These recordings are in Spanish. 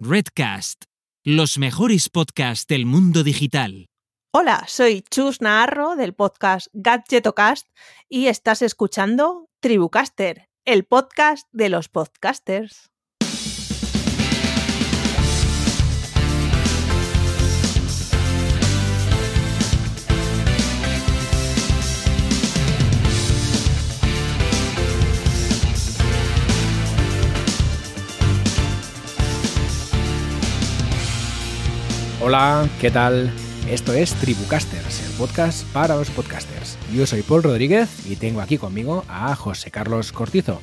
Redcast, los mejores podcasts del mundo digital. Hola, soy Chus Naharro del podcast Gadgetocast y estás escuchando Tribucaster, el podcast de los podcasters. Hola, ¿qué tal? Esto es Tribucasters, el podcast para los podcasters. Yo soy Paul Rodríguez y tengo aquí conmigo a José Carlos Cortizo.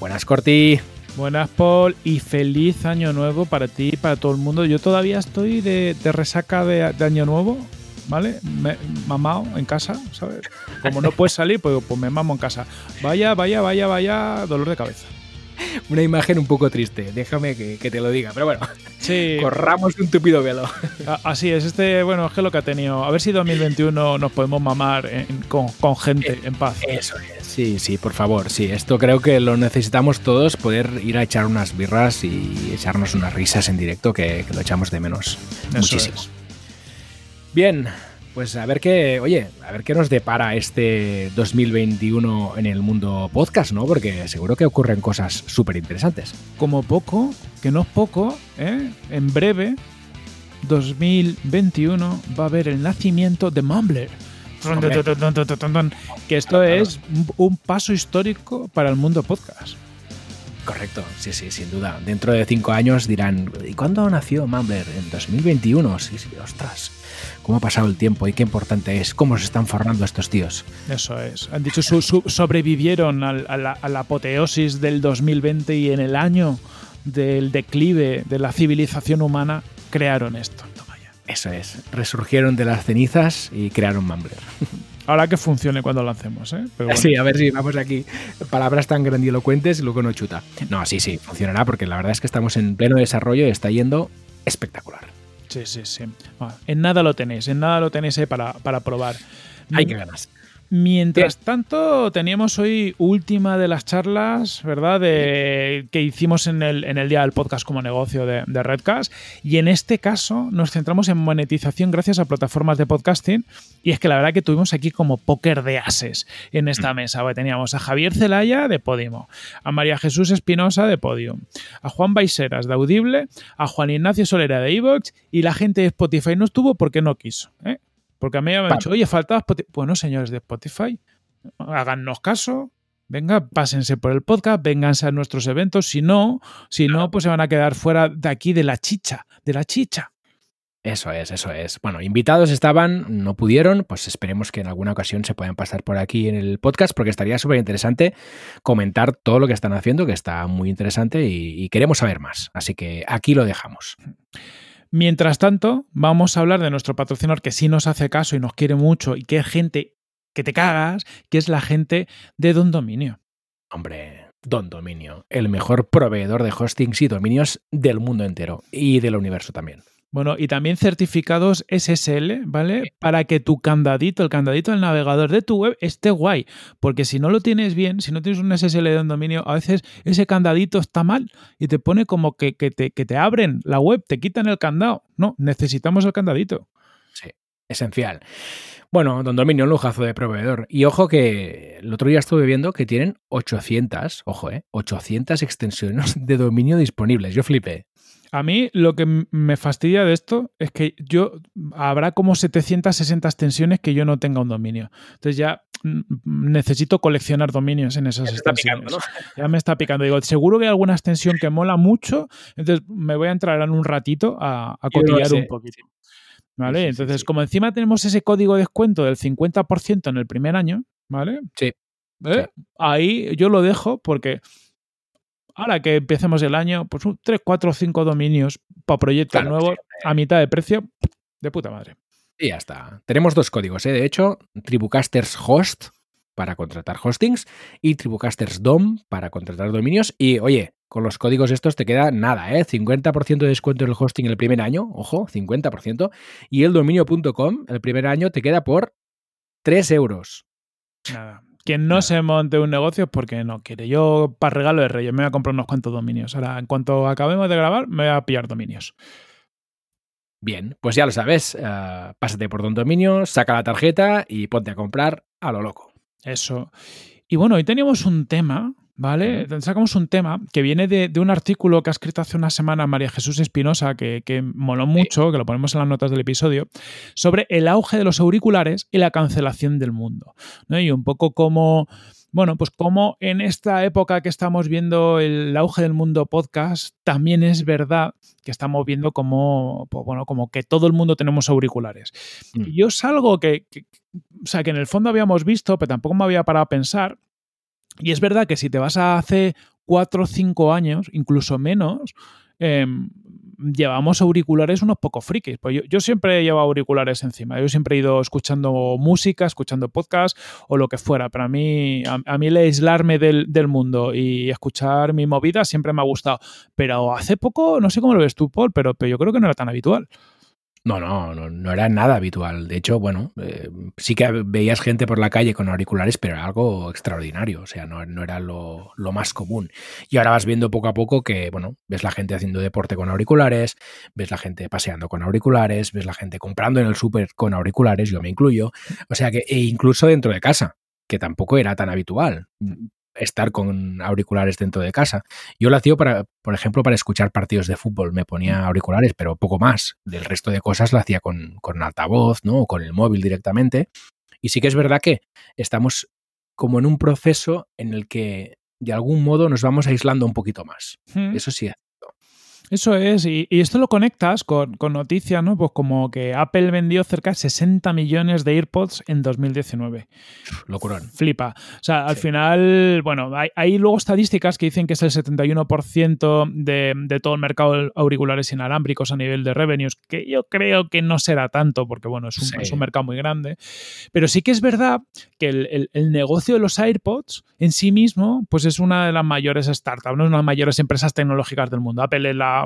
Buenas, Corti. Buenas, Paul, y feliz año nuevo para ti y para todo el mundo. Yo todavía estoy de, resaca de, año nuevo, ¿vale? Me, mamado en casa, ¿sabes? Como no puedes salir, pues, pues me mamo en casa. Vaya, vaya, vaya, vaya, dolor de cabeza. Una imagen un poco triste, déjame que, te lo diga, pero bueno, sí. corramos un tupido velo. Así es, este, bueno, es que lo que ha tenido. A ver si 2021 nos podemos mamar con, gente eh, en paz. Eso es, sí, sí, por favor, sí. Esto creo que lo necesitamos todos, poder ir a echar unas birras y echarnos unas risas en directo, que, lo echamos de menos muchísimo. Bien, pues a ver qué, oye, a ver qué nos depara este 2021 en el mundo podcast, ¿no? Porque seguro que ocurren cosas súper interesantes. Como poco, que no es poco, ¿eh? En breve, 2021 va a haber el nacimiento de Mumbler. Que esto es un paso histórico para el mundo podcast. Correcto, sí, sí, sin duda. Dentro de cinco años dirán, ¿y cuándo nació Mumbler? En 2021, sí, sí, ostras cómo ha pasado el tiempo y qué importante es, cómo se están formando estos tíos. Eso es. Han dicho, su, sobrevivieron a, la, apoteosis del 2020 y en el año del declive de la civilización humana crearon esto. Eso es. Resurgieron de las cenizas y crearon Mumbler. Ahora que funcione cuando lo hacemos, ¿eh? Sí, a ver si vamos aquí. Palabras tan grandilocuentes y luego no chuta. No, sí, sí, funcionará porque la verdad es que estamos en pleno desarrollo y está yendo espectacular. Sí, sí, sí. en nada lo tenéis, en nada lo tenéis eh, para, para probar. Hay que ganas. Mientras tanto, teníamos hoy última de las charlas, ¿verdad? De, que hicimos en el, en el día del podcast como negocio de, Redcast. Y en este caso nos centramos en monetización gracias a plataformas de podcasting. Y es que la verdad que tuvimos aquí como póker de ases en esta mm. mesa. Teníamos a Javier Zelaya de Podimo, a María Jesús Espinosa de Podium, a Juan Baiseras de Audible, a Juan Ignacio Solera de Evox y la gente de Spotify no estuvo porque no quiso. ¿eh? Porque a mí me han dicho, oye, faltaba Spotify. Bueno, señores de Spotify, háganos caso, venga, pásense por el podcast, vénganse a nuestros eventos. Si no, si no, pues se van a quedar fuera de aquí de la chicha, de la chicha. Eso es, eso es. Bueno, invitados estaban, no pudieron, pues esperemos que en alguna ocasión se puedan pasar por aquí en el podcast porque estaría súper interesante comentar todo lo que están haciendo, que está muy interesante y, y queremos saber más. Así que aquí lo dejamos. Mientras tanto, vamos a hablar de nuestro patrocinador que sí nos hace caso y nos quiere mucho y que es gente que te cagas, que es la gente de Don Dominio. Hombre, Don Dominio, el mejor proveedor de hostings y dominios del mundo entero y del universo también. Bueno, y también certificados SSL, ¿vale? Para que tu candadito, el candadito del navegador de tu web esté guay. Porque si no lo tienes bien, si no tienes un SSL de un dominio, a veces ese candadito está mal y te pone como que, te, que te abren la web, te quitan el candado. No, necesitamos el candadito. Sí, esencial. Bueno, Don Dominio, un lujazo de proveedor. Y ojo que el otro día estuve viendo que tienen 800, ojo, eh, 800 extensiones de dominio disponibles. Yo flipé. A mí lo que me fastidia de esto es que yo habrá como 760 extensiones que yo no tenga un dominio. Entonces ya mm, necesito coleccionar dominios en esas extensiones. Ya me está picando. Digo, seguro que hay alguna extensión que mola mucho, entonces me voy a entrar en un ratito a, a cotillar un poquito. ¿Vale? entonces, como encima tenemos ese código de descuento del 50% en el primer año, ¿vale? Sí. ¿Eh? Ahí yo lo dejo porque ahora que empecemos el año, pues 3, 4 o 5 dominios para proyectos nuevos a mitad de precio, de puta madre. Y ya está. Tenemos dos códigos, ¿eh? de hecho, Tribucasters Host para contratar hostings y Tribucasters DOM para contratar dominios. Y oye, con los códigos estos te queda nada, ¿eh? 50% de descuento en el hosting el primer año, ojo, 50%. Y el dominio.com el primer año te queda por 3 euros. Nada. Quien no se monte un negocio es porque no quiere. Yo, para regalo de Reyes, me voy a comprar unos cuantos dominios. Ahora, en cuanto acabemos de grabar, me voy a pillar dominios. Bien, pues ya lo sabes. eh, pásate por Don Dominio, saca la tarjeta y ponte a comprar a lo loco. Eso. Y bueno, hoy teníamos un tema, ¿vale? Sacamos un tema que viene de, de un artículo que ha escrito hace una semana María Jesús Espinosa, que, que moló mucho, que lo ponemos en las notas del episodio, sobre el auge de los auriculares y la cancelación del mundo. ¿no? Y un poco como. Bueno, pues como en esta época que estamos viendo el auge del mundo podcast, también es verdad que estamos viendo como, pues bueno, como que todo el mundo tenemos auriculares. Mm. Y yo es algo que, que- o sea, que en el fondo habíamos visto, pero tampoco me había parado a pensar. Y es verdad que si te vas a hace cuatro o cinco años, incluso menos, em, llevamos auriculares unos poco frikis. Pues yo, yo siempre he llevado auriculares encima. Yo siempre he ido escuchando música, escuchando podcast o lo que fuera. Pero a mí, a, a mí el aislarme del, del mundo y escuchar mi movida siempre me ha gustado. Pero hace poco, no sé cómo lo ves tú, Paul, pero, pero yo creo que no era tan habitual. No, no, no, no era nada habitual. De hecho, bueno, eh, sí que veías gente por la calle con auriculares, pero era algo extraordinario. O sea, no, no era lo, lo más común. Y ahora vas viendo poco a poco que, bueno, ves la gente haciendo deporte con auriculares, ves la gente paseando con auriculares, ves la gente comprando en el súper con auriculares, yo me incluyo. O sea que, e incluso dentro de casa, que tampoco era tan habitual estar con auriculares dentro de casa. Yo lo hacía, para, por ejemplo, para escuchar partidos de fútbol. Me ponía auriculares, pero poco más. Del resto de cosas lo hacía con, con altavoz, ¿no? O con el móvil directamente. Y sí que es verdad que estamos como en un proceso en el que de algún modo nos vamos aislando un poquito más. Hmm. Eso sí. Eso es, y, y esto lo conectas con, con noticias, ¿no? Pues como que Apple vendió cerca de 60 millones de AirPods en 2019. Locurón. Flipa. O sea, al Sí. final, bueno, hay, hay luego estadísticas que dicen que es el 71% de, de todo el mercado de auriculares inalámbricos a nivel de revenues, que yo creo que no será tanto, porque bueno, es un, Sí. es un mercado muy grande. Pero sí que es verdad que el, el- el negocio de los AirPods en sí mismo, pues es una de las mayores startups, ¿no? una de las mayores empresas tecnológicas del mundo. Apple es la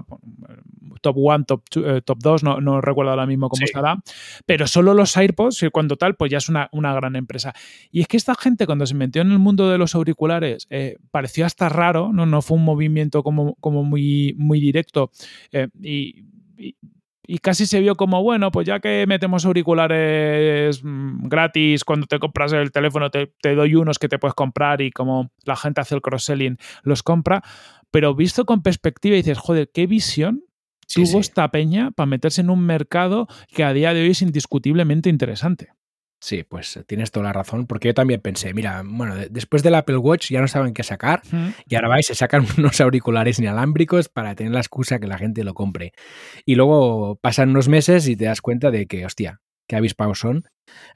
top 1, top 2, top 2 no, no recuerdo ahora mismo cómo Sí. estará, pero solo los AirPods, y cuando tal, pues ya es una, una gran empresa. Y es que esta gente cuando se metió en el mundo de los auriculares eh, pareció hasta raro, ¿no? No fue un movimiento como, como muy, muy directo eh, y, y- y casi se vio como, bueno, pues ya que metemos auriculares mm, gratis, cuando te compras el teléfono te, te doy unos que te puedes comprar y como la gente hace el cross-selling, los compra. Pero visto con perspectiva dices, joder, qué visión Sí, tuvo sí. esta peña para meterse en un mercado que a día de hoy es indiscutiblemente interesante. Sí, pues tienes toda la razón, porque yo también pensé, mira, bueno, de- después del Apple Watch ya no saben qué sacar, y ahora vais se sacan unos auriculares inalámbricos para tener la excusa que la gente lo compre. Y luego pasan unos meses y te das cuenta de que, hostia, qué avispados son.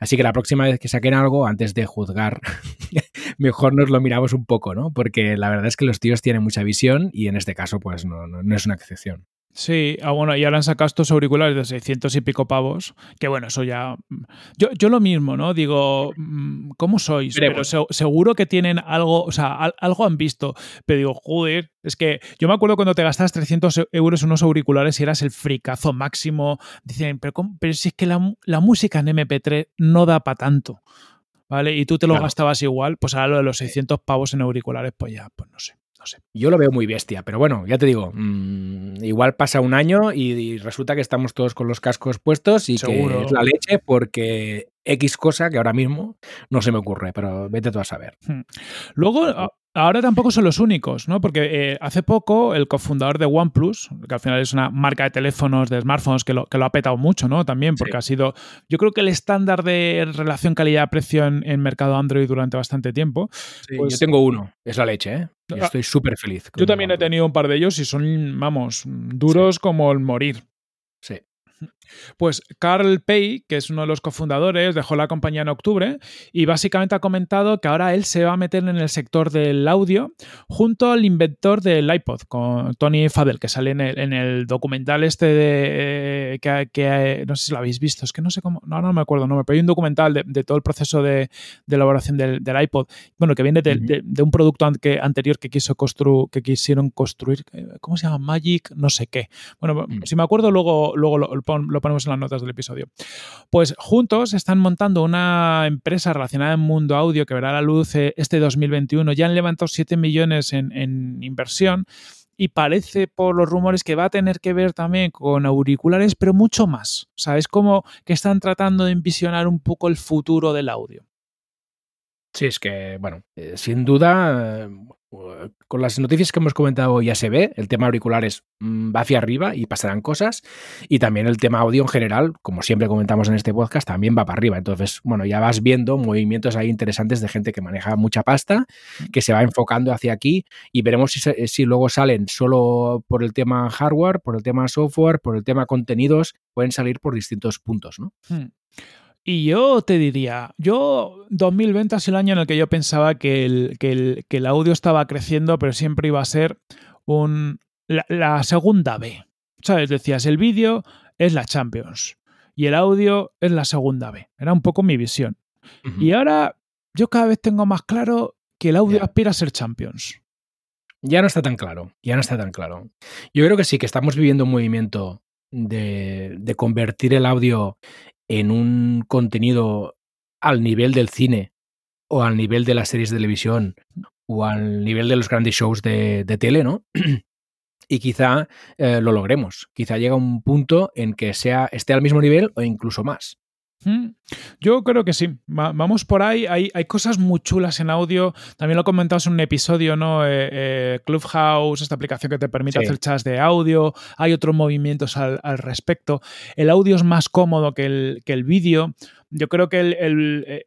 Así que la próxima vez que saquen algo, antes de juzgar, mejor nos lo miramos un poco, ¿no? Porque la verdad es que los tíos tienen mucha visión y en este caso, pues no, no, no es una excepción. Sí, ah, bueno, y ahora han sacado estos auriculares de 600 y pico pavos, que bueno, eso ya... Yo, yo lo mismo, ¿no? Digo, mm, ¿cómo sois? Pero se- seguro que tienen algo, o sea, al- algo han visto, pero digo, joder, es que yo me acuerdo cuando te gastas 300 euros en unos auriculares y eras el fricazo máximo, dicen, pero, ¿cómo? pero si es que la, música en MP3 no da para tanto, ¿vale? Y tú te lo Claro. gastabas igual, pues ahora lo de los 600 pavos en auriculares, pues ya, pues no sé, no sé. Yo lo veo muy bestia, pero bueno, ya te digo, mm, igual pasa un año y, y resulta que estamos todos con los cascos puestos y Seguro. que es la leche porque X cosa que ahora mismo no se me ocurre, pero vete tú a saber. Luego, a- ahora tampoco son los únicos, ¿no? Porque eh, hace poco el cofundador de OnePlus, que al final es una marca de teléfonos, de smartphones, que lo, que lo ha petado mucho, ¿no? También, porque Sí. ha sido, yo creo que el estándar de relación calidad-precio en, en mercado Android durante bastante tiempo. Pues- yo tengo uno, es la leche, ¿eh? Ah, estoy súper feliz. Yo también he tenido un par de ellos y son, vamos, duros como el morir. Sí. Pues Carl Pei, que es uno de los cofundadores, dejó la compañía en octubre y básicamente ha comentado que ahora él se va a meter en el sector del audio junto al inventor del iPod, con Tony Fadell, que sale en el, en el documental este de... eh, que, que, no sé si lo habéis visto, es que no sé cómo, no, no me acuerdo, no, pero hay un documental de, de todo el proceso de, de elaboración del, del, iPod, bueno, que viene de, un producto an- que, anterior que, quiso constru, que quisieron construir, eh, ¿cómo se llama? Magic, no sé qué. Bueno, Mm. si me acuerdo, luego, luego lo, lo lo ponemos en las notas del episodio. Pues juntos están montando una empresa relacionada en mundo audio que verá la luz eh, este 2021. Ya han levantado 7 millones en, en inversión y parece por los rumores que va a tener que ver también con auriculares, pero mucho más. O sea, es como que están tratando de envisionar un poco el futuro del audio. Sí, es que, bueno, eh, sin duda, eh, con las noticias que hemos comentado ya se ve, el tema auriculares mm, va hacia arriba y pasarán cosas, y también el tema audio en general, como siempre comentamos en este podcast, también va para arriba. Entonces, bueno, ya vas viendo movimientos ahí interesantes de gente que maneja mucha pasta, que se va enfocando hacia aquí, y veremos si, si luego salen solo por el tema hardware, por el tema software, por el tema contenidos, pueden salir por distintos puntos, ¿no? Hmm. Y yo te diría, yo 2020 es el año en el que yo pensaba que el, que el, que el audio estaba creciendo, pero siempre iba a ser un, la, la segunda B. ¿Sabes? Decías, el vídeo es la Champions y el audio es la segunda B. Era un poco mi visión. Uh -huh. Y ahora yo cada vez tengo más claro que el audio yeah. aspira a ser Champions. Ya no está tan claro, ya no está tan claro. Yo creo que sí, que estamos viviendo un movimiento de, de convertir el audio en un contenido al nivel del cine o al nivel de las series de televisión o al nivel de los grandes shows de, de tele, ¿no? y quizá eh, lo logremos. Quizá llega un punto en que sea, esté al mismo nivel o incluso más. Mm, yo creo que sí. Vamos por ahí. Hay, hay, cosas muy chulas en audio. También lo comentamos en un episodio, ¿no? Eh, eh, Clubhouse, esta aplicación que te permite sí. hacer chats de audio. Hay otros movimientos al, al, respecto. El audio es más cómodo que el, que el vídeo. Yo creo que el, el, eh,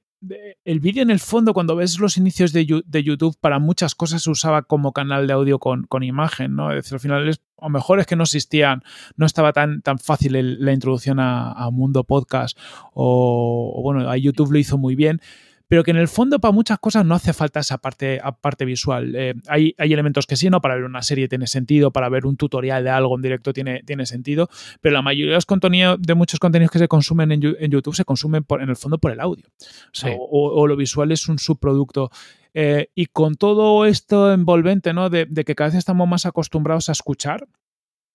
el vídeo en el fondo, cuando ves los inicios de, YouTube, para muchas cosas se usaba como canal de audio con, con imagen, ¿no? Es decir, al final es, o mejor es que no existían, no estaba tan, tan fácil el, la introducción a, a, Mundo Podcast, o, o, bueno, a YouTube lo hizo muy bien, pero que en el fondo para muchas cosas no hace falta esa parte, parte visual. Eh, hay, hay, elementos que sí, ¿no? Para ver una serie tiene sentido, para ver un tutorial de algo en directo tiene, tiene sentido, pero la mayoría de los contenidos, de muchos contenidos que se consumen en, en YouTube se consumen por, en el fondo por el audio. Sí. O, o, o, lo visual es un subproducto. Eh, y con todo esto envolvente, ¿no? De, de, que cada vez estamos más acostumbrados a escuchar,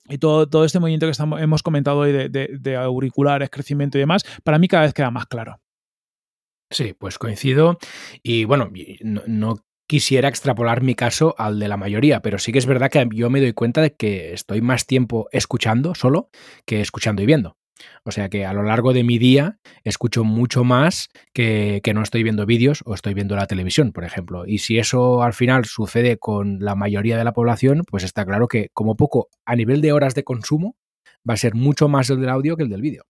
y todo, todo este movimiento que estamos, hemos comentado hoy de, de, de, auriculares, crecimiento y demás, para mí cada vez queda más claro. Sí, pues coincido. Y bueno, no, quisiera extrapolar mi caso al de la mayoría, pero sí que es verdad que yo me doy cuenta de que estoy más tiempo escuchando solo que escuchando y viendo. O sea que a lo largo de mi día escucho mucho más que, que no estoy viendo vídeos o estoy viendo la televisión, por ejemplo. Y si eso al final sucede con la mayoría de la población, pues está claro que como poco a nivel de horas de consumo va a ser mucho más el del audio que el del vídeo.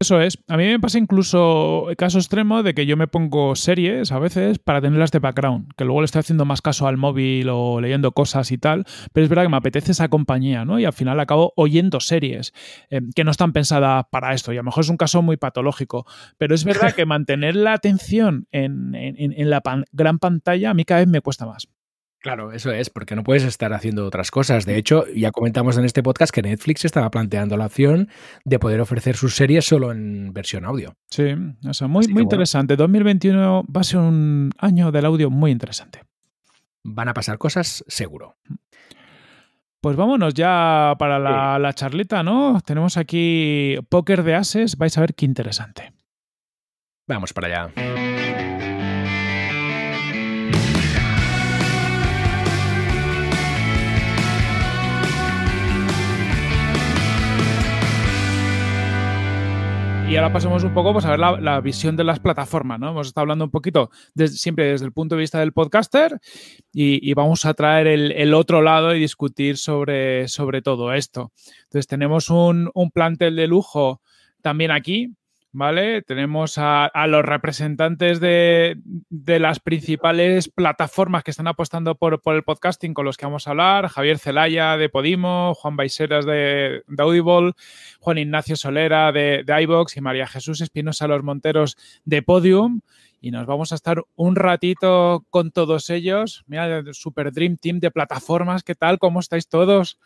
Eso es. A mí me pasa incluso el caso extremo de que yo me pongo series a veces para tenerlas de background, que luego le estoy haciendo más caso al móvil o leyendo cosas y tal, pero es verdad que me apetece esa compañía, ¿no? Y al final acabo oyendo series eh, que no están pensadas para esto. Y a lo mejor es un caso muy patológico, pero es verdad que mantener la atención en, en, en la pan gran pantalla a mí cada vez me cuesta más. Claro, eso es, porque no puedes estar haciendo otras cosas. De hecho, ya comentamos en este podcast que Netflix estaba planteando la opción de poder ofrecer sus series solo en versión audio. Sí, o sea, muy, muy interesante. Bueno. 2021 va a ser un año del audio muy interesante. Van a pasar cosas, seguro. Pues vámonos ya para la, sí. la charleta, ¿no? Tenemos aquí póker de ases, vais a ver qué interesante. Vamos para allá. Y ahora pasamos un poco pues, a ver la, visión de las plataformas. ¿no? Hemos estado hablando un poquito desde, siempre desde el punto de vista del podcaster y, vamos a traer el, otro lado y discutir sobre, sobre todo esto. Entonces tenemos un plantel de lujo también aquí, ¿vale? Tenemos a, a los representantes de, de, las principales plataformas que están apostando por, por, el podcasting con los que vamos a hablar. Javier Celaya de Podimo, Juan Baiseras de, de Audible, Juan Ignacio Solera de, de iVox y María Jesús Espinosa Los Monteros de Podium. Y nos vamos a estar un ratito con todos ellos. Mira, Super Dream Team de plataformas, ¿qué tal? ¿Cómo estáis todos?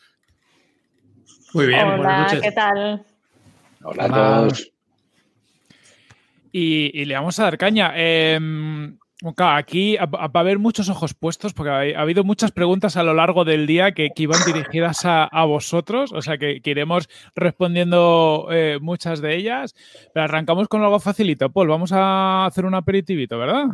Muy bien, Hola, buenas noches. ¿qué tal? Hola a todos y, le vamos a dar caña. Eh, aquí va a haber muchos ojos puestos porque ha, habido muchas preguntas a lo largo del día que, iban dirigidas a, vosotros, o sea que, iremos respondiendo eh, muchas de ellas. Pero arrancamos con algo facilito. Paul, vamos a hacer un aperitivito, ¿verdad?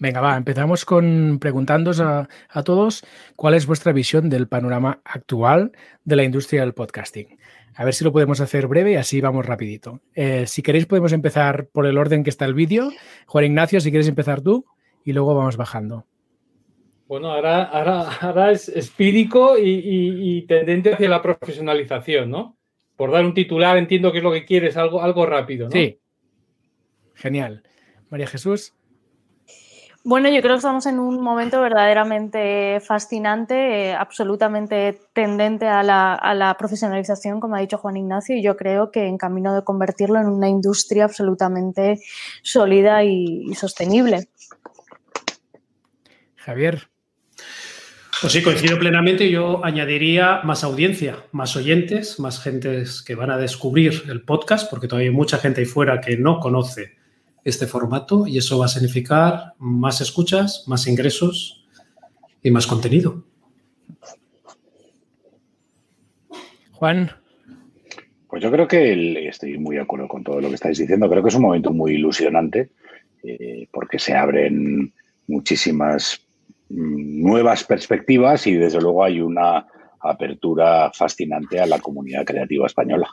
Venga, va, empezamos con preguntándos a, a todos cuál es vuestra visión del panorama actual de la industria del podcasting. A ver si lo podemos hacer breve y así vamos rapidito. Eh, si queréis podemos empezar por el orden que está el vídeo. Juan Ignacio, si quieres empezar tú y luego vamos bajando. Bueno, ahora, ahora, es espírico y, tendente hacia la profesionalización, ¿no? Por dar un titular, entiendo que es lo que quieres, algo, algo rápido, ¿no? Sí. Genial. María Jesús. Bueno, yo creo que estamos en un momento verdaderamente fascinante, eh, absolutamente tendente a la, profesionalización, como ha dicho Juan Ignacio, y yo creo que en camino de convertirlo en una industria absolutamente sólida y, sostenible. Javier. Pues sí, coincido plenamente. Yo añadiría más audiencia, más oyentes, más gentes que van a descubrir el podcast, porque todavía hay mucha gente ahí fuera que no conoce este formato y eso va a significar más escuchas, más ingresos y más contenido. Juan. Pues yo creo que estoy muy de acuerdo con todo lo que estáis diciendo. Creo que es un momento muy ilusionante eh, porque se abren muchísimas mm, nuevas perspectivas y desde luego hay una apertura fascinante a la comunidad creativa española.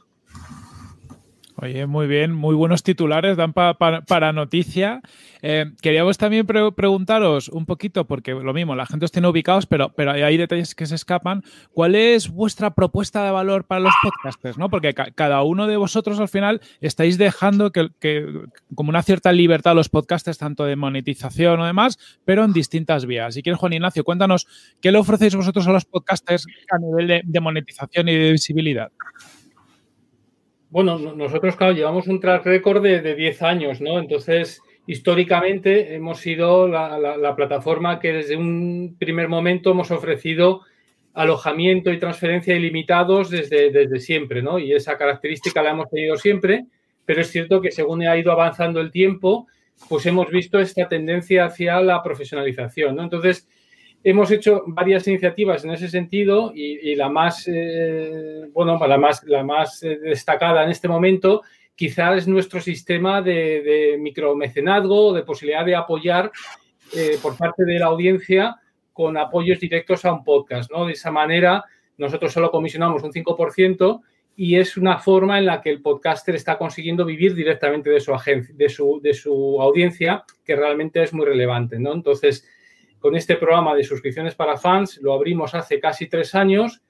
Oye, muy bien, muy buenos titulares, dan para noticia. Eh, queríamos también preguntaros un poquito, porque lo mismo, la gente os tiene ubicados, pero, pero hay detalles que se escapan. ¿Cuál es vuestra propuesta de valor para los podcasters? ¿no? Porque cada uno de vosotros al final estáis dejando que, como una cierta libertad a los podcasters, tanto de monetización o demás, pero en distintas vías. Si quieres, Juan Ignacio, cuéntanos qué le ofrecéis vosotros a los podcasters a nivel de monetización y de visibilidad. Bueno, nosotros, claro, llevamos un track record de, 10 años, ¿no? Entonces, históricamente hemos sido la, plataforma que desde un primer momento hemos ofrecido alojamiento y transferencia ilimitados desde, desde siempre, ¿no? Y esa característica la hemos tenido siempre, pero es cierto que según ha ido avanzando el tiempo, pues hemos visto esta tendencia hacia la profesionalización, ¿no? Entonces, hemos hecho varias iniciativas en ese sentido y, la más, eh, bueno, la más, la más eh, destacada en este momento quizás es nuestro sistema de, de micromecenazgo, de posibilidad de apoyar eh, por parte de la audiencia con apoyos directos a un podcast, ¿no? De esa manera, nosotros solo comisionamos un 5% y es una forma en la que el podcaster está consiguiendo vivir directamente de su, agencia, de su, de su audiencia, que realmente es muy relevante, ¿no? Entonces, con este programa de suscripciones para fans. Lo abrimos hace casi tres años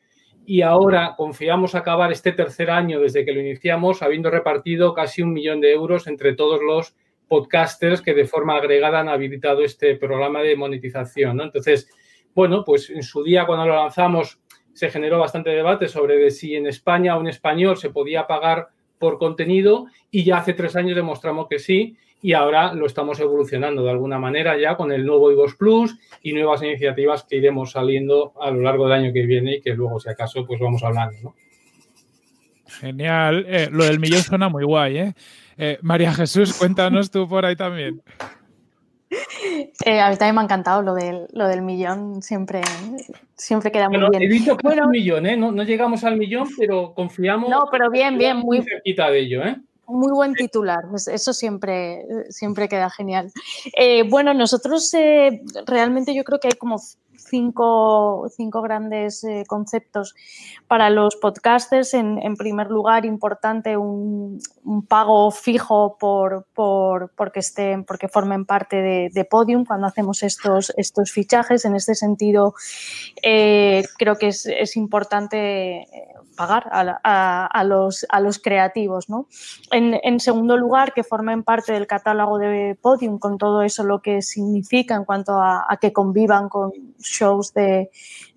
y ahora confiamos acabar este tercer año desde que lo iniciamos, habiendo repartido casi un millón de euros entre todos los podcasters que de forma agregada han habilitado este programa de monetización. Entonces, bueno, pues en su día cuando lo lanzamos se generó bastante debate sobre si en España en español se podía pagar por contenido y ya hace tres años demostramos que sí y ahora lo estamos evolucionando de alguna manera ya con el nuevo IVOS Plus y nuevas iniciativas que iremos saliendo a lo largo del año que viene y que luego, si acaso, pues vamos hablando. Genial. Eh, lo del millón suena muy guay, ¿eh? ¿eh? María Jesús, cuéntanos tú por ahí también. Eh, a mí también me ha encantado lo del, lo del millón, siempre, siempre queda muy bien. He dicho que un millón, ¿eh? No, no, llegamos al millón, pero confiamos. No, pero bien, bien, muy cerquita de ello, ¿eh? Muy buen titular, pues eso siempre, siempre queda genial. Eh, bueno, nosotros eh, realmente yo creo que hay como cinco, cinco grandes eh, conceptos para los podcasters. En, primer lugar, importante un, pago fijo por, por, porque, estén, porque formen parte de, Podium cuando hacemos estos, estos fichajes. En este sentido, creo que es, es importante pagar a, los, a los creativos. ¿no? En, segundo lugar, que formen parte del catálogo de Podium con todo eso lo que significa en cuanto a, que convivan con shows de,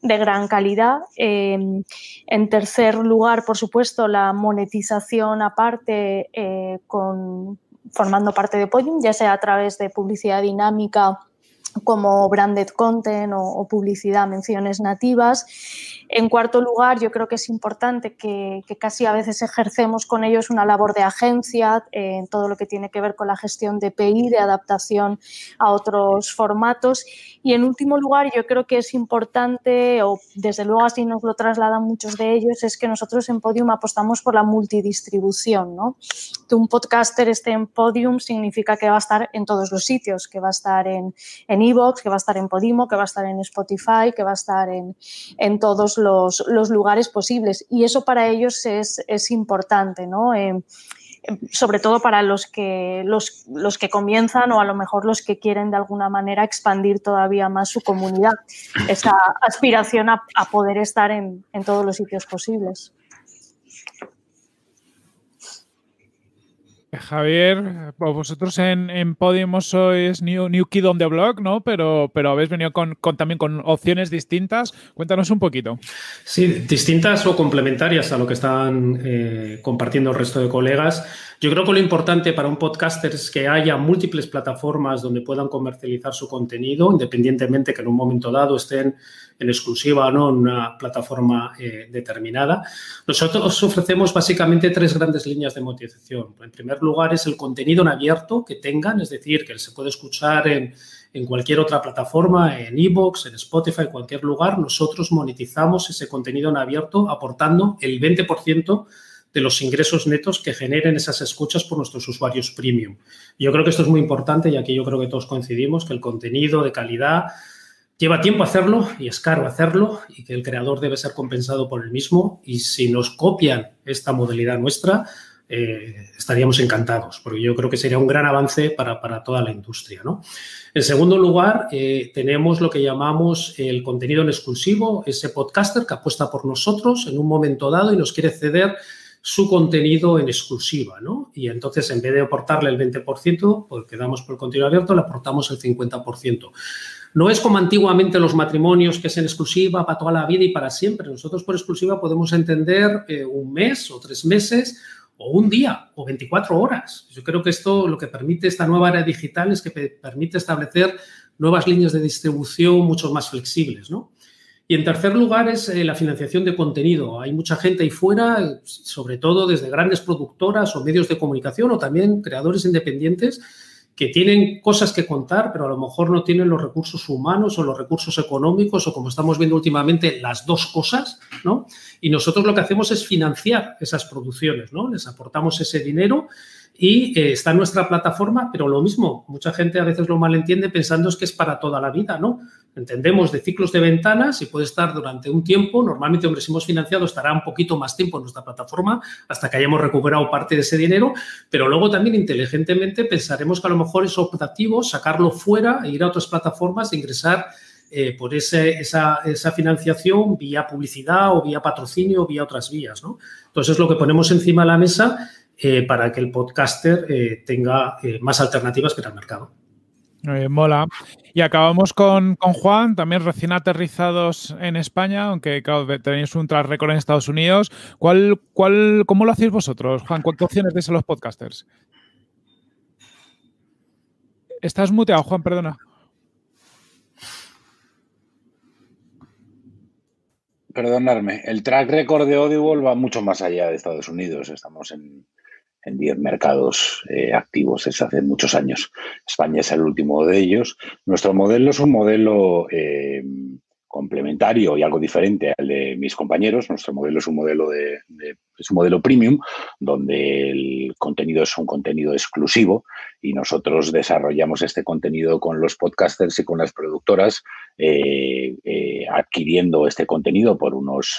gran calidad. Em, en tercer lugar, por supuesto, la monetización aparte eh, con, formando parte de Podium, ya sea a través de publicidad dinámica como branded content o, publicidad, menciones nativas. En cuarto lugar, yo creo que es importante que, casi a veces ejercemos con ellos una labor de agencia en todo lo que tiene que ver con la gestión de PI, de adaptación a otros formatos. Y en último lugar, yo creo que es importante, o desde luego así nos lo trasladan muchos de ellos, es que nosotros en Podium apostamos por la multidistribución. ¿no? Que un podcaster esté en Podium significa que va a estar en todos los sitios, que va a estar en, en Evox, que va a estar en Podimo, que va a estar en Spotify, que va a estar en, en todos los, lugares posibles. Y eso para ellos es, es importante, ¿no? Eh, sobre todo para los que, los, los, que comienzan o a lo mejor los que quieren de alguna manera expandir todavía más su comunidad, esa aspiración a, a poder estar en, en todos los sitios posibles. Javier, pues vosotros en, en Podimo sois new, new, Kid on the Block, ¿no? Pero, pero habéis venido con, también con opciones distintas. Cuéntanos un poquito. Sí, distintas o complementarias a lo que están eh, compartiendo el resto de colegas. Yo creo que lo importante para un podcaster es que haya múltiples plataformas donde puedan comercializar su contenido, independientemente que en un momento dado estén en exclusiva no en una plataforma eh, determinada. Nosotros ofrecemos básicamente tres grandes líneas de monetización. En primer lugar es el contenido en abierto que tengan, es decir, que se puede escuchar en, en cualquier otra plataforma, en Evox, en Spotify, en cualquier lugar. Nosotros monetizamos ese contenido en abierto aportando el 20% de los ingresos netos que generen esas escuchas por nuestros usuarios premium. Yo creo que esto es muy importante y aquí yo creo que todos coincidimos que el contenido de calidad Lleva tiempo hacerlo y es caro hacerlo y que el creador debe ser compensado por el mismo y si nos copian esta modalidad nuestra, eh, estaríamos encantados, porque yo creo que sería un gran avance para, toda la industria. ¿no? En segundo lugar, eh, tenemos lo que llamamos el contenido en exclusivo, ese podcaster que apuesta por nosotros en un momento dado y nos quiere ceder su contenido en exclusiva, ¿no? Y entonces, en vez de aportarle el 20%, porque damos por el contenido abierto, le aportamos el 50%. No es como antiguamente los matrimonios, que es en exclusiva para toda la vida y para siempre. Nosotros por exclusiva podemos entender eh, un mes o tres meses o un día o 24 horas. Yo creo que esto lo que permite esta nueva era digital es que permite establecer nuevas líneas de distribución mucho más flexibles, ¿no? Y en tercer lugar es eh, la financiación de contenido. Hay mucha gente ahí fuera, sobre todo desde grandes productoras o medios de comunicación o también creadores independientes que tienen cosas que contar, pero a lo mejor no tienen los recursos humanos o los recursos económicos o como estamos viendo últimamente, las dos cosas, ¿no? Y nosotros lo que hacemos es financiar esas producciones, ¿no? Les aportamos ese dinero y eh, está en nuestra plataforma, pero lo mismo, mucha gente a veces lo malentiende pensando es que es para toda la vida, ¿no? Entendemos de ciclos de ventanas y puede estar durante un tiempo, normalmente, hombre, si hemos financiado estará un poquito más tiempo en nuestra plataforma hasta que hayamos recuperado parte de ese dinero, pero luego también inteligentemente pensaremos que a lo mejor es optativo sacarlo fuera e ir a otras plataformas e ingresar eh, por ese, esa, esa, financiación vía publicidad o vía patrocinio o vía otras vías. ¿no? Entonces, lo que ponemos encima de la mesa eh, para que el podcaster eh, tenga más alternativas para el mercado. Mola. Y acabamos con, Juan, también recién aterrizados en España, aunque tenéis un track record en Estados Unidos. ¿Cuál, cuál, ¿Cómo lo hacéis vosotros, Juan? ¿Cuántas opciones deis a los podcasters? Estás muteado, Juan, perdona. Perdonadme, el track record de Audible va mucho más allá de Estados Unidos. Estamos en, en 10 mercados eh, activos desde hace muchos años. España es el último de ellos. Nuestro modelo es un modelo eh, complementario y algo diferente al de mis compañeros. Nuestro modelo es un modelo de, es un modelo premium, donde el contenido es un contenido exclusivo y nosotros desarrollamos este contenido con los podcasters y con las productoras, eh, adquiriendo este contenido por unos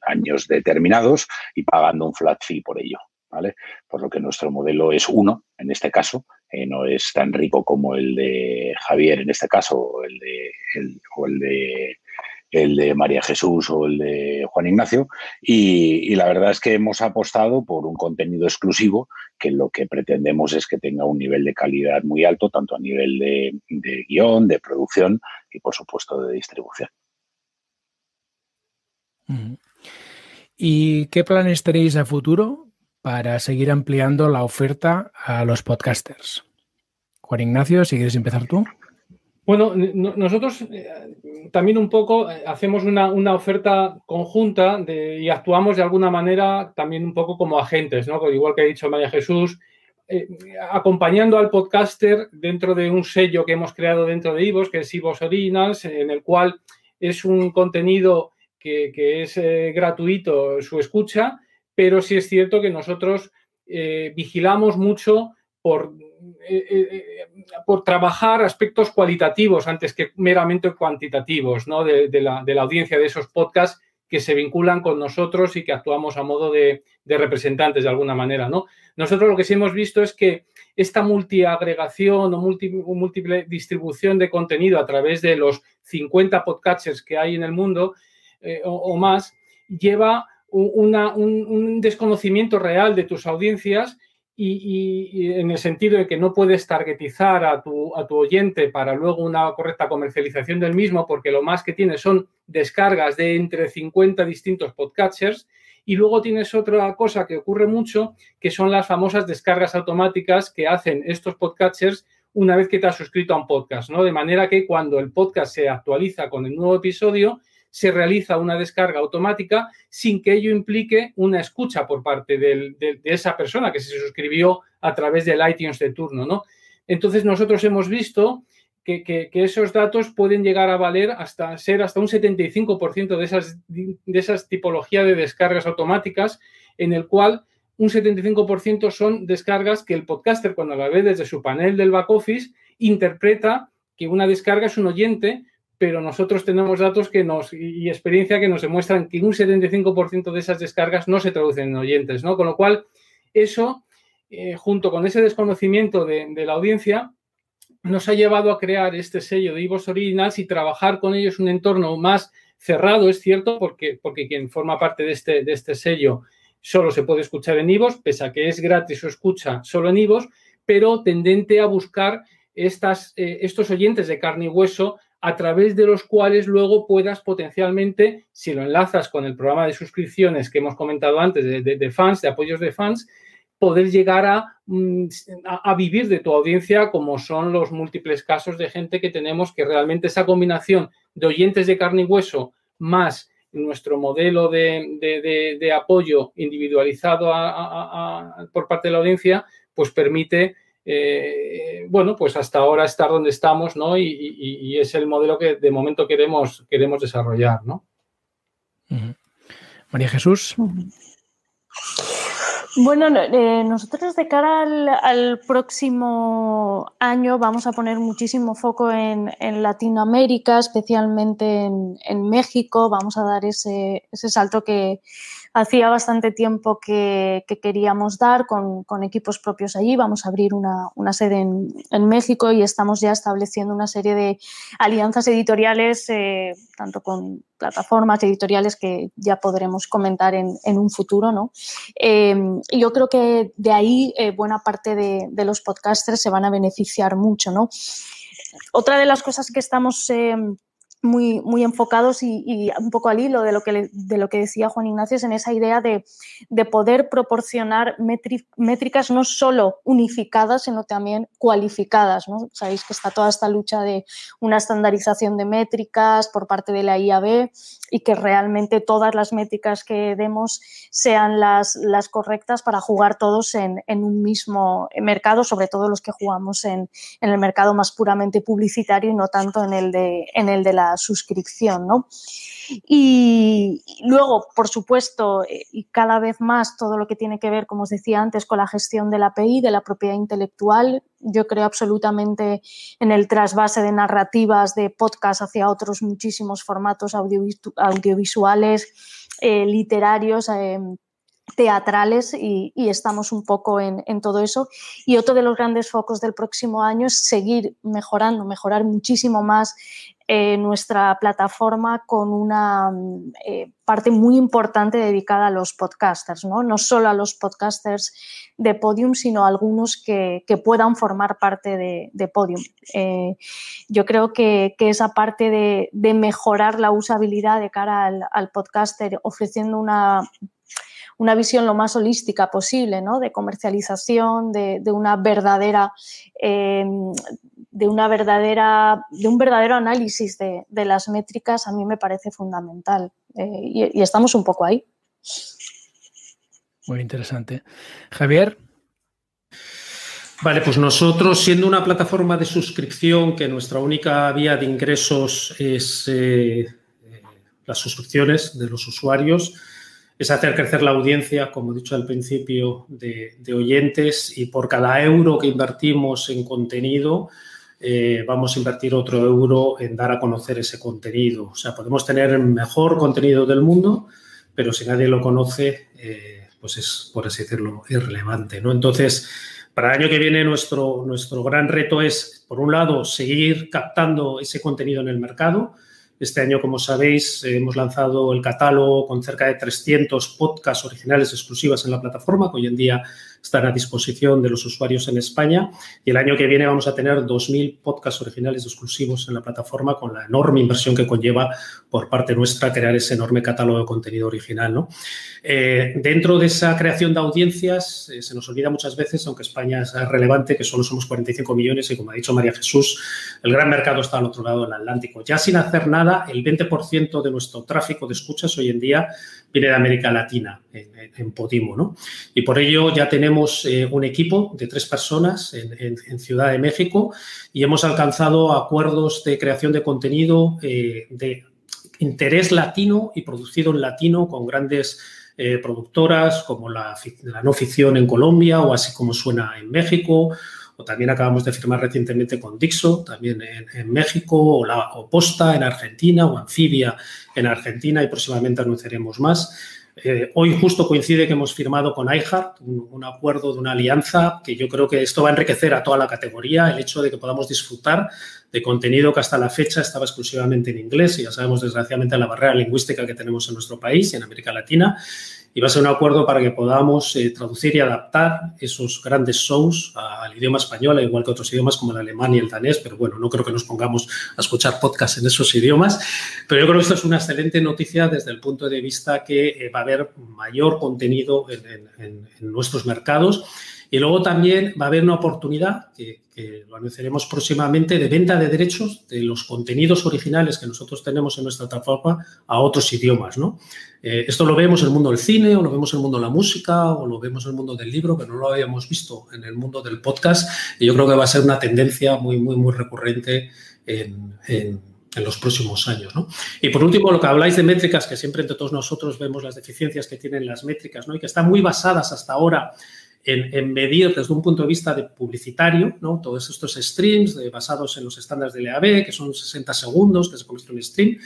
años determinados y pagando un flat fee por ello. ¿Vale? Por lo que nuestro modelo es uno, en este caso, eh, no es tan rico como el de Javier en este caso, o el de, o el de, el de María Jesús o el de Juan Ignacio. Y, la verdad es que hemos apostado por un contenido exclusivo que lo que pretendemos es que tenga un nivel de calidad muy alto, tanto a nivel de, de guion, de producción y, por supuesto, de distribución. ¿Y qué planes tenéis a futuro para seguir ampliando la oferta a los podcasters. Juan Ignacio, si quieres empezar tú. Bueno, nosotros eh, también un poco eh, hacemos una, oferta conjunta y actuamos de alguna manera también un poco como agentes, ¿no? Igual que ha dicho María Jesús, eh, acompañando al podcaster dentro de un sello que hemos creado dentro de Ivos, que es Ivos Originals, en el cual es un contenido que, es gratuito su escucha, pero sí es cierto que nosotros vigilamos mucho por eh, eh, eh, por trabajar aspectos cualitativos antes que meramente cuantitativos ¿no? de, la, audiencia de esos podcasts que se vinculan con nosotros y que actuamos a modo de, representantes de alguna manera. ¿no? Nosotros lo que sí hemos visto es que esta multiagregación o múltiple distribución de contenido a través de los 50 podcasters que hay en el mundo o, más lleva un desconocimiento real de tus audiencias y, en el sentido de que no puedes targetizar a tu, a tu oyente para luego una correcta comercialización del mismo, porque lo más que tienes son descargas de entre 50 distintos podcatchers. Y luego tienes otra cosa que ocurre mucho, que son las famosas descargas automáticas que hacen estos podcatchers una vez que te has suscrito a un podcast, ¿no? De manera que cuando el podcast se actualiza con el nuevo episodio, se realiza una descarga automática sin que ello implique una escucha por parte de, esa persona que se suscribió a través del iTunes de turno, ¿no? Entonces nosotros hemos visto que, esos datos pueden llegar a valer hasta ser hasta un 75% de esas, de esas tipologías de descargas automáticas, en el cual un 75% son descargas que el podcaster, cuando la ve desde su panel del back office, interpreta que una descarga es un oyente pero nosotros tenemos datos que nos, y experiencia que nos demuestran que un 75% de esas descargas no se traducen en oyentes, ¿no? Con lo cual, eso, eh, junto con ese desconocimiento de, la audiencia, nos ha llevado a crear este sello de Ivos Originals y trabajar con ellos un entorno más cerrado, es cierto, porque, porque quien forma parte de este, de este sello solo se puede escuchar en Ivos, pese a que es gratis o escucha solo en Ivos, pero tendente a buscar estas, eh, estos oyentes de carne y hueso a través de los cuales luego puedas potencialmente, si lo enlazas con el programa de suscripciones que hemos comentado antes de, fans, de apoyos de fans, poder llegar mm, a, a, vivir de tu audiencia como son los múltiples casos de gente que tenemos que realmente esa combinación de oyentes de carne y hueso más nuestro modelo de, apoyo individualizado por parte de la audiencia, pues permite eh, bueno, pues hasta ahora estar donde estamos, ¿no? Y, es el modelo que de momento queremos, queremos desarrollar, ¿no? María Jesús. Bueno, eh, nosotros de cara al, próximo año vamos a poner muchísimo foco en, Latinoamérica, especialmente en, México. Vamos a dar ese, ese salto que, hacía bastante tiempo que, queríamos dar con, equipos propios allí. Vamos a abrir una, sede en, México y estamos ya estableciendo una serie de alianzas editoriales, eh, tanto con plataformas editoriales que ya podremos comentar en, un futuro. ¿no? Eh, yo creo que de ahí eh, buena parte de, de, los podcasters se van a beneficiar mucho. ¿no? Otra de las cosas que estamos muy, muy enfocados y, un poco al hilo de lo que, de lo que decía Juan Ignacio en esa idea de, poder proporcionar métricas no solo unificadas, sino también cualificadas. ¿no? Sabéis que está toda esta lucha de una estandarización de métricas por parte de la IAB y que realmente todas las métricas que demos sean las, las correctas para jugar todos en, un mismo mercado, sobre todo los que jugamos en, el mercado más puramente publicitario y no tanto en el de, en el de la suscripción. ¿no? Y luego, por supuesto, eh, y cada vez más todo lo que tiene que ver, como os decía antes, con la gestión de la API, de la propiedad intelectual. Yo creo absolutamente en el trasvase de narrativas de podcast hacia otros muchísimos formatos audiovisuales, eh, literarios. Eh, teatrales y, estamos un poco en, todo eso. Y otro de los grandes focos del próximo año es seguir mejorando, mejorar muchísimo más eh, nuestra plataforma con una eh, parte muy importante dedicada a los podcasters, ¿no? no solo a los podcasters de Podium, sino a algunos que, puedan formar parte de, Podium. Eh, yo creo que, esa parte de, mejorar la usabilidad de cara al podcaster ofreciendo una una visión lo más holística posible, ¿no? De comercialización, de, una verdadera, de una verdadera, de un verdadero análisis de, las métricas a mí me parece fundamental. Eh, y, estamos un poco ahí. Muy interesante. Javier. Vale, pues nosotros, siendo una plataforma de suscripción, que nuestra única vía de ingresos es eh, las suscripciones de los usuarios, es hacer crecer la audiencia, como he dicho al principio, de, oyentes y por cada euro que invertimos en contenido, eh, vamos a invertir otro euro en dar a conocer ese contenido. O sea, podemos tener el mejor contenido del mundo, pero si nadie lo conoce, eh, pues es, por así decirlo, irrelevante. ¿no? Entonces, para el año que viene nuestro, nuestro gran reto es, por un lado, seguir captando ese contenido en el mercado, este año, como sabéis, hemos lanzado el catálogo con cerca de 300 podcasts originales exclusivas en la plataforma, que hoy en día están a disposición de los usuarios en España. Y el año que viene vamos a tener 2.000 podcasts originales exclusivos en la plataforma con la enorme inversión que conlleva por parte nuestra crear ese enorme catálogo de contenido original. ¿no? Eh, dentro de esa creación de audiencias, eh, se nos olvida muchas veces, aunque España es relevante, que solo somos 45 millones y, como ha dicho María Jesús, el gran mercado está al otro lado del Atlántico. Ya sin hacer nada, el 20% de nuestro tráfico de escuchas hoy en día viene de América Latina, en, Podimo. ¿no? Y por ello ya tenemos eh, un equipo de tres personas en, Ciudad de México y hemos alcanzado acuerdos de creación de contenido eh, de interés latino y producido en latino con grandes eh, productoras como la, la, no ficción en Colombia o así como suena en México también acabamos de firmar recientemente con Dixo, también en, México, o, la, Posta en Argentina, o Anfibia en Argentina, y próximamente anunciaremos más. Eh, hoy justo coincide que hemos firmado con iHeart un, acuerdo de una alianza que yo creo que esto va a enriquecer a toda la categoría, el hecho de que podamos disfrutar de contenido que hasta la fecha estaba exclusivamente en inglés y ya sabemos desgraciadamente la barrera lingüística que tenemos en nuestro país y en América Latina y va a ser un acuerdo para que podamos eh, traducir y adaptar esos grandes shows al idioma español, igual que otros idiomas como el alemán y el danés, pero bueno, no creo que nos pongamos a escuchar podcasts en esos idiomas, pero yo creo que esto es una excelente noticia desde el punto de vista que eh, va a haber mayor contenido en nuestros mercados y luego también va a haber una oportunidad, que, lo anunciaremos próximamente, de venta de derechos de los contenidos originales que nosotros tenemos en nuestra plataforma a otros idiomas. ¿no? Eh, esto lo vemos en el mundo del cine, o lo vemos en el mundo de la música, o lo vemos en el mundo del libro, pero no lo habíamos visto en el mundo del podcast. Y yo creo que va a ser una tendencia muy, muy, muy recurrente en, los próximos años. ¿no? Y por último, lo que habláis de métricas, que siempre entre todos nosotros vemos las deficiencias que tienen las métricas ¿no? y que están muy basadas hasta ahora en, medir desde un punto de vista de publicitario, ¿no? todos estos streams basados en los estándares del EAB, que son 60 segundos, que se convierte en un stream,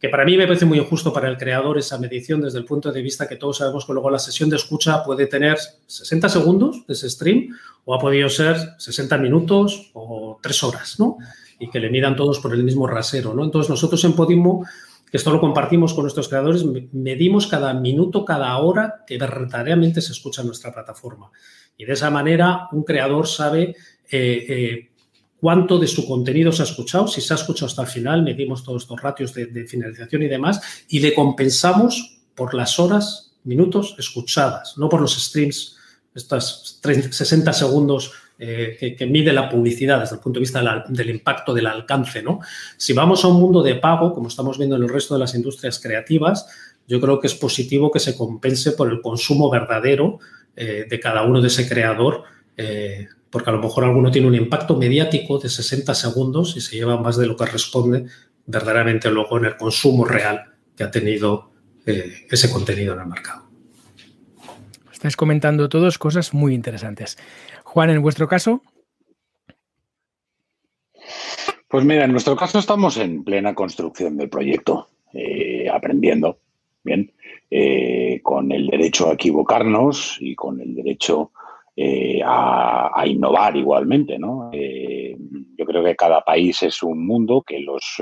que para mí me parece muy injusto para el creador esa medición desde el punto de vista que todos sabemos que luego la sesión de escucha puede tener 60 segundos de ese stream o ha podido ser 60 minutos o 3 horas, ¿no? Y que le midan todos por el mismo rasero, ¿no? Entonces nosotros en Podimo esto lo compartimos con nuestros creadores, medimos cada minuto, cada hora que verdaderamente se escucha en nuestra plataforma. Y de esa manera un creador sabe eh, eh, cuánto de su contenido se ha escuchado, si se ha escuchado hasta el final, medimos todos estos ratios de, finalización y demás, y le compensamos por las horas, minutos escuchadas, no por los streams, estas 60 segundos eh, que, mide la publicidad desde el punto de vista del impacto del alcance. ¿no? Si vamos a un mundo de pago, como estamos viendo en el resto de las industrias creativas, yo creo que es positivo que se compense por el consumo verdadero eh, de cada uno de ese creador, eh, porque a lo mejor alguno tiene un impacto mediático de 60 segundos y se lleva más de lo que responde verdaderamente luego en el consumo real que ha tenido ese contenido en el mercado. Estáis comentando todos cosas muy interesantes. Juan, en vuestro caso. Pues mira, en nuestro caso estamos en plena construcción del proyecto, eh, aprendiendo, bien, eh, con el derecho a equivocarnos y con el derecho eh, a, innovar igualmente, ¿no? yo creo que cada país es un mundo, que los,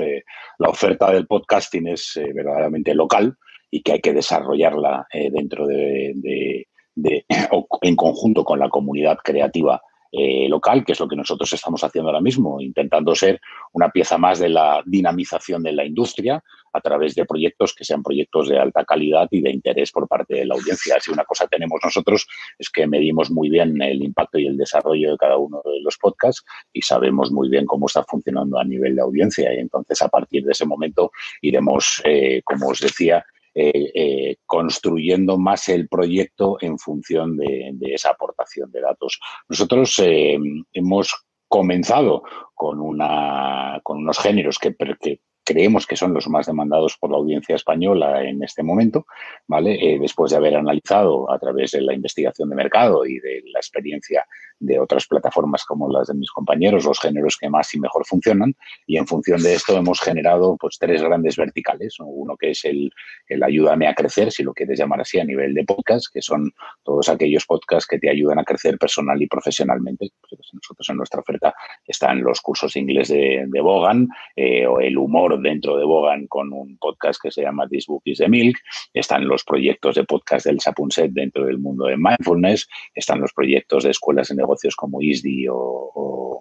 la oferta del podcasting es verdaderamente local y que hay que desarrollarla dentro de, en conjunto con la comunidad creativa eh, local, que es lo que nosotros estamos haciendo ahora mismo, intentando ser una pieza más de la dinamización de la industria a través de proyectos que sean proyectos de alta calidad y de interés por parte de la audiencia. Si una cosa tenemos nosotros es que medimos muy bien el impacto y el desarrollo de cada uno de los podcasts y sabemos muy bien cómo está funcionando a nivel de audiencia y entonces a partir de ese momento iremos, eh, como os decía, eh, eh, construyendo más el proyecto en función de, esa aportación de datos. Nosotros eh, hemos comenzado con, una, con unos géneros que, que creemos que son los más demandados por la audiencia española en este momento, ¿vale? Eh, después de haber analizado a través de la investigación de mercado y de la experiencia de otras plataformas como las de mis compañeros, los géneros que más y mejor funcionan, y en función de esto hemos generado pues tres grandes verticales, uno que es el, el ayúdame a crecer, si lo quieres llamar así, a nivel de podcast, que son todos aquellos podcasts que te ayudan a crecer personal y profesionalmente. Pues, nosotros en nuestra oferta están los cursos de inglés de, Bogan eh, o el humor dentro de Bogan con un podcast que se llama This Book is the Milk, están los proyectos de podcast del Sapunset dentro del mundo de mindfulness, están los proyectos de escuelas de negocios como ISDI o o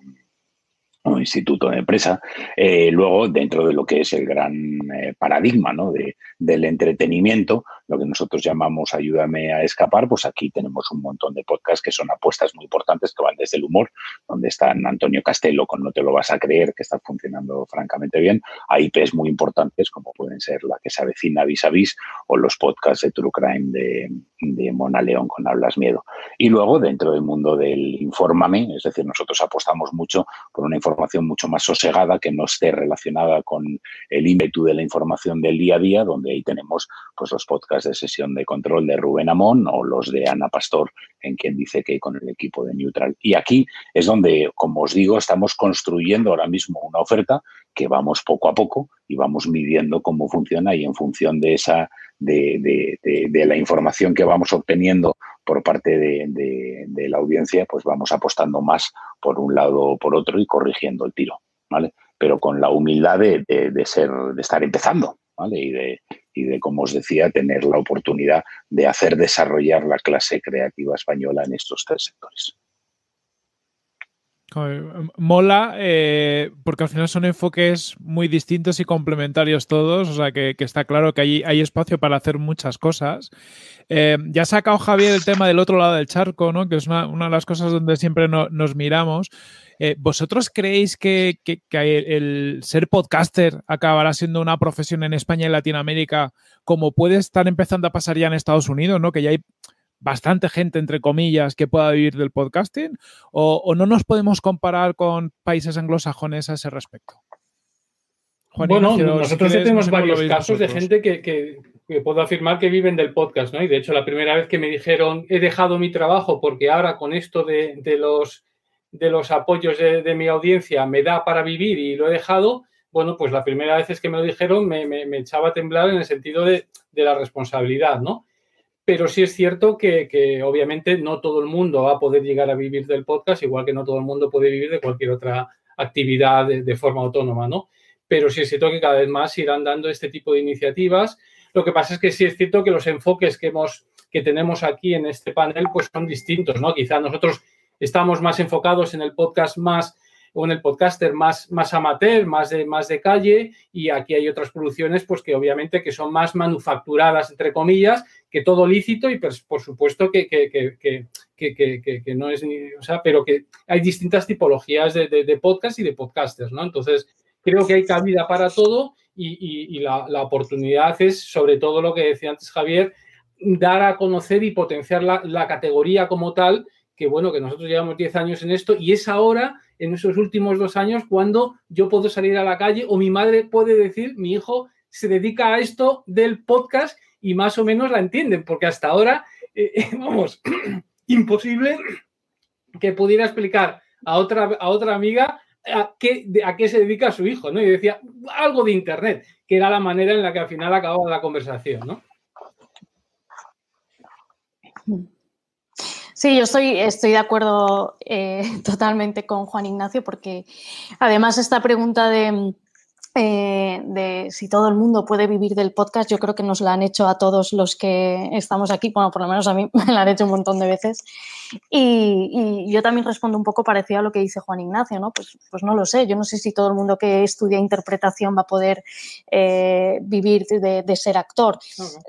instituto de empresa. Eh, luego, dentro de lo que es el gran eh, paradigma ¿no? de, del entretenimiento, lo que nosotros llamamos Ayúdame a escapar, pues aquí tenemos un montón de podcasts que son apuestas muy importantes que van desde el humor, donde están Antonio Castelo con No te lo vas a creer, que está funcionando francamente bien, a IPs muy importantes como pueden ser La que se avecina vis a vis o los podcasts de True Crime de, de Mona León con Hablas Miedo. Y luego, dentro del mundo del Infórmame, es decir, nosotros apostamos mucho por una información información mucho más sosegada que no esté relacionada con el ímpetu de la información del día a día, donde ahí tenemos pues los podcasts de sesión de control de Rubén Amón o los de Ana Pastor, en quien dice que con el equipo de Neutral. Y aquí es donde, como os digo, estamos construyendo ahora mismo una oferta que vamos poco a poco y vamos midiendo cómo funciona y en función de esa de, de la información que vamos obteniendo por parte de, la audiencia, pues vamos apostando más por un lado o por otro y corrigiendo el tiro, ¿vale? Pero con la humildad de, ser, de estar empezando, ¿vale? Y de, y de, como os decía, tener la oportunidad de hacer desarrollar la clase creativa española en estos tres sectores. Mola, eh, porque al final son enfoques muy distintos y complementarios todos, o sea que, está claro que hay, hay, espacio para hacer muchas cosas. Eh, ya ha sacado Javier el tema del otro lado del charco, ¿no? que es una, de las cosas donde siempre nos miramos. Eh, ¿Vosotros creéis que, que, el ser podcaster acabará siendo una profesión en España y Latinoamérica como puede estar empezando a pasar ya en Estados Unidos, ¿no? que ya hay bastante gente, entre comillas, que pueda vivir del podcasting? ¿O, no nos podemos comparar con países anglosajones a ese respecto? bueno, nosotros tenemos varios casos de gente que, puedo afirmar que viven del podcast, ¿no? Y de hecho, la primera vez que me dijeron, he dejado mi trabajo porque ahora con esto de, los, de los apoyos de, mi audiencia me da para vivir y lo he dejado, bueno, pues la primera vez que me lo dijeron me, echaba a temblar en el sentido de, de la responsabilidad, ¿no? Pero sí es cierto que, obviamente no todo el mundo va a poder llegar a vivir del podcast, igual que no todo el mundo puede vivir de cualquier otra actividad de, forma autónoma, ¿no? Pero sí es cierto que cada vez más irán dando este tipo de iniciativas. Lo que pasa es que sí es cierto que los enfoques que, hemos, que tenemos aquí en este panel pues son distintos, ¿no? Quizá nosotros estamos más enfocados en el podcast más o en el podcaster más, más amateur, más de, más de calle, y aquí hay otras producciones pues que obviamente que son más manufacturadas, entre comillas, que todo lícito y pues, por supuesto que, que, no es ni, o sea, pero que hay distintas tipologías de, de, podcast y de podcasters, ¿no? Entonces, creo que hay cabida para todo y, la, oportunidad es, sobre todo lo que decía antes Javier, dar a conocer y potenciar la, la categoría como tal, que bueno, que nosotros llevamos 10 años en esto y es ahora en esos últimos dos años cuando yo puedo salir a la calle o mi madre puede decir, mi hijo se dedica a esto del podcast y más o menos la entienden, porque hasta ahora, eh, eh, vamos, imposible que pudiera explicar a otra, a otra amiga a qué, a qué se dedica su hijo, ¿no? Y decía algo de Internet, que era la manera en la que al final acababa la conversación, ¿no? Sí, yo estoy, estoy de acuerdo eh, totalmente con Juan Ignacio porque además esta pregunta de, eh, de si todo el mundo puede vivir del podcast, yo creo que nos la han hecho a todos los que estamos aquí, bueno, por lo menos a mí me la han hecho un montón de veces. Y, yo también respondo un poco parecido a lo que dice Juan Ignacio, ¿no? Pues, pues no lo sé, yo no sé si todo el mundo que estudia interpretación va a poder eh, vivir de, de, ser actor.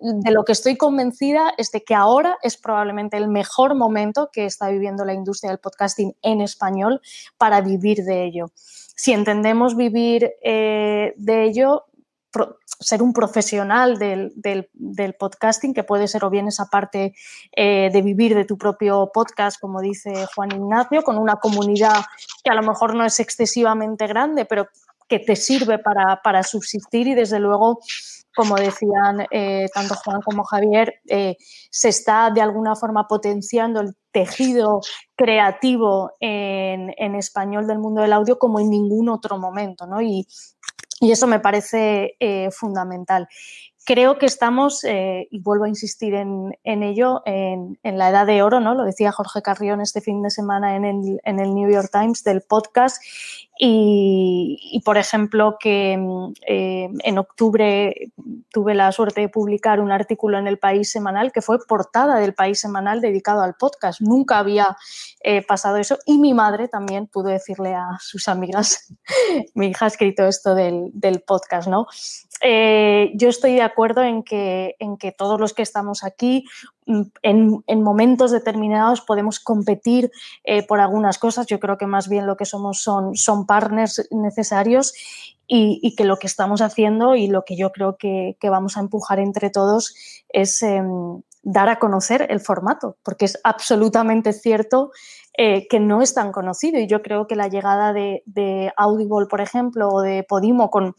De lo que estoy convencida es de que ahora es probablemente el mejor momento que está viviendo la industria del podcasting en español para vivir de ello si entendemos vivir eh, de ello, ser un profesional del, podcasting, que puede ser o bien esa parte eh, de vivir de tu propio podcast, como dice Juan Ignacio, con una comunidad que a lo mejor no es excesivamente grande, pero que te sirve para, subsistir y desde luego como decían eh, tanto Juan como Javier, eh, se está de alguna forma potenciando el tejido creativo en, español del mundo del audio como en ningún otro momento, ¿no? Y, eso me parece eh, fundamental. Creo que estamos, y vuelvo a insistir en, ello, en, la edad de oro, ¿no? Lo decía Jorge Carrión este fin de semana en el, en el New York Times del podcast, y, por ejemplo, que mm, eh, en octubre tuve la suerte de publicar un artículo en el País Semanal que fue portada del País Semanal dedicado al podcast. Nunca había eh, pasado eso y mi madre también pudo decirle a sus amigas, mi hija ha escrito esto del, podcast, ¿no? Eh, yo estoy de acuerdo en que, en que todos los que estamos aquí en, momentos determinados podemos competir eh, por algunas cosas. Yo creo que más bien lo que somos son, son partners necesarios y, que lo que estamos haciendo y lo que yo creo que, vamos a empujar entre todos es em, dar a conocer el formato, porque es absolutamente cierto eh, que no es tan conocido y yo creo que la llegada de Audible, por ejemplo, o de Podimo con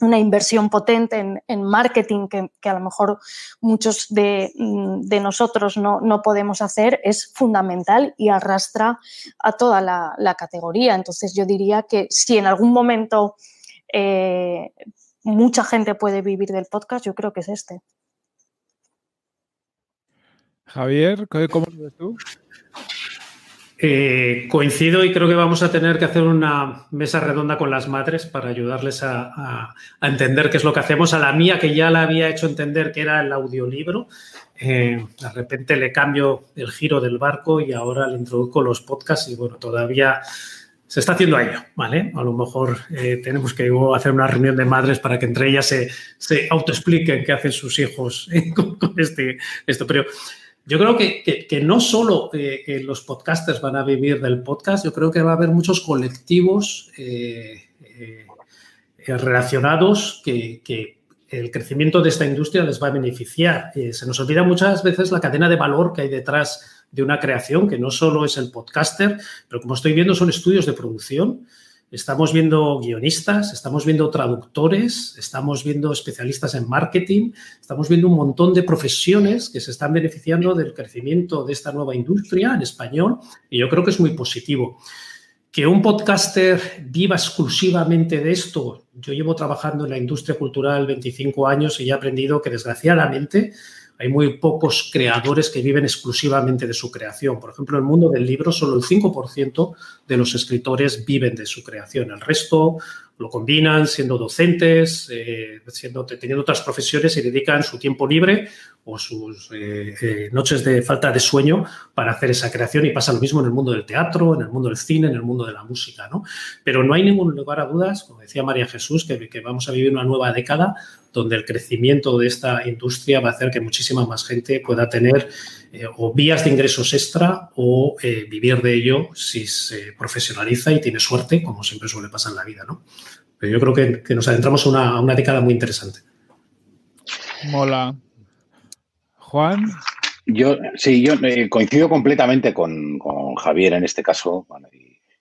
una inversión potente en, marketing que, a lo mejor muchos de, mm, nosotros no, podemos hacer es fundamental y arrastra a toda la, categoría. Entonces yo diría que si en algún momento eh, mucha gente puede vivir del podcast, yo creo que es este. Javier, ¿cómo lo ves tú? Eh, coincido y creo que vamos a tener que hacer una mesa redonda con las madres para ayudarles a, entender qué es lo que hacemos. A la mía, que ya la había hecho entender que era el audiolibro, eh, de repente le cambio el giro del barco y ahora le introduzco los podcasts y bueno, todavía se está haciendo a ello, ¿vale? A lo mejor eh, tenemos que hacer una reunión de madres para que entre ellas se, autoexpliquen qué hacen sus hijos con, este, esto. Pero yo creo que, no solo eh, los podcasters van a vivir del podcast, yo creo que va a haber muchos colectivos eh, eh, relacionados que, el crecimiento de esta industria les va a beneficiar. se nos olvida muchas veces la cadena de valor que hay detrás de una creación, que no solo es el podcaster, pero como estoy viendo son estudios de producción, Estamos viendo guionistas, estamos viendo traductores, estamos viendo especialistas en marketing, estamos viendo un montón de profesiones que se están beneficiando del crecimiento de esta nueva industria en español y yo creo que es muy positivo. Que un podcaster viva exclusivamente de esto, yo llevo trabajando en la industria cultural 25 años y he aprendido que desgraciadamente hay muy pocos creadores que viven exclusivamente de su creación. Por ejemplo, en el mundo del libro, solo el 5% de los escritores viven de su creación. El resto lo combinan siendo docentes, eh, teniendo otras profesiones y dedican su tiempo libre o sus eh, eh, noches de falta de sueño para hacer esa creación y pasa lo mismo en el mundo del teatro, en el mundo del cine, en el mundo de la música. ¿no? Pero no hay ningún lugar a dudas, como decía María Jesús, que, vamos a vivir una nueva década donde el crecimiento de esta industria va a hacer que muchísima más gente pueda tener o vías de ingresos extra o vivir de ello si se profesionaliza y tiene suerte, como siempre suele pasar en la vida. ¿no? Pero yo creo que, nos adentramos a una, década muy interesante. Mola. Juan. Yo sí, yo eh, coincido completamente con, Javier en este caso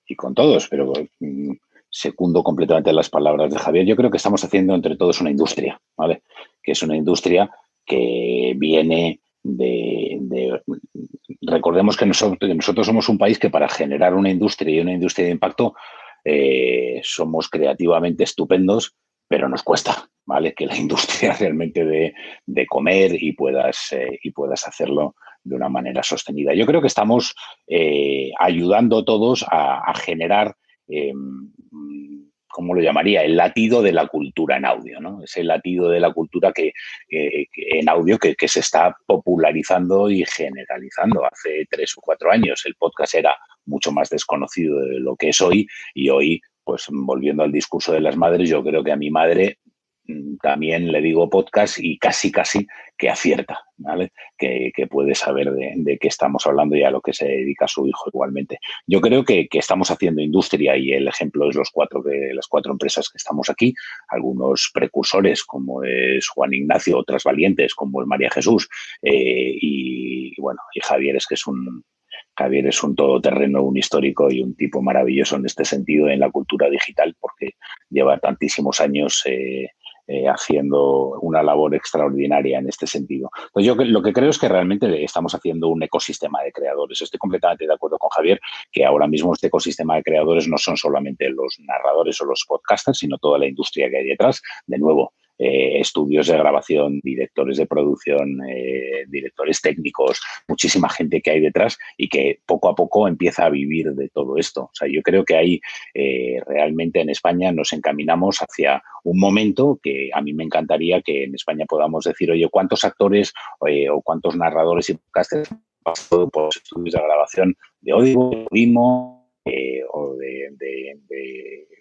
y, con todos, pero mm, secundo completamente las palabras de Javier. Yo creo que estamos haciendo entre todos una industria, ¿vale? Que es una industria que viene de, recordemos que nosotros, nosotros somos un país que para generar una industria y una industria de impacto eh, somos creativamente estupendos, pero nos cuesta, ¿vale? Que la industria realmente de, comer y puedas, eh, y puedas hacerlo de una manera sostenida. Yo creo que estamos eh, ayudando todos a, generar ¿cómo lo llamaría? El latido de la cultura en audio, ¿no? Ese latido de la cultura que, en audio que, se está popularizando y generalizando. Hace tres o cuatro años el podcast era mucho más desconocido de lo que es hoy y hoy, pues volviendo al discurso de las madres, yo creo que a mi madre Mm, también le digo podcast y casi, casi que acierta, ¿vale? Que, puede saber de, qué estamos hablando y a lo que se dedica su hijo igualmente. Yo creo que, estamos haciendo industria y el ejemplo es los cuatro de las cuatro empresas que estamos aquí, algunos precursores como es Juan Ignacio, otras valientes como es María Jesús eh, y, bueno, y Javier es que es un, Javier es un todoterreno, un histórico y un tipo maravilloso en este sentido en la cultura digital porque lleva tantísimos años eh, eh, haciendo una labor extraordinaria en este sentido. Entonces, yo lo que creo es que realmente estamos haciendo un ecosistema de creadores. Estoy completamente de acuerdo con Javier que ahora mismo este ecosistema de creadores no son solamente los narradores o los podcasters, sino toda la industria que hay detrás. De nuevo, eh, estudios de grabación, directores de producción, eh, directores técnicos, muchísima gente que hay detrás y que poco a poco empieza a vivir de todo esto. O sea, yo creo que ahí eh, realmente en España nos encaminamos hacia un momento que a mí me encantaría que en España podamos decir, oye, ¿cuántos actores o cuántos narradores y podcasters pasado por los estudios de grabación de Audio, de Vimo o de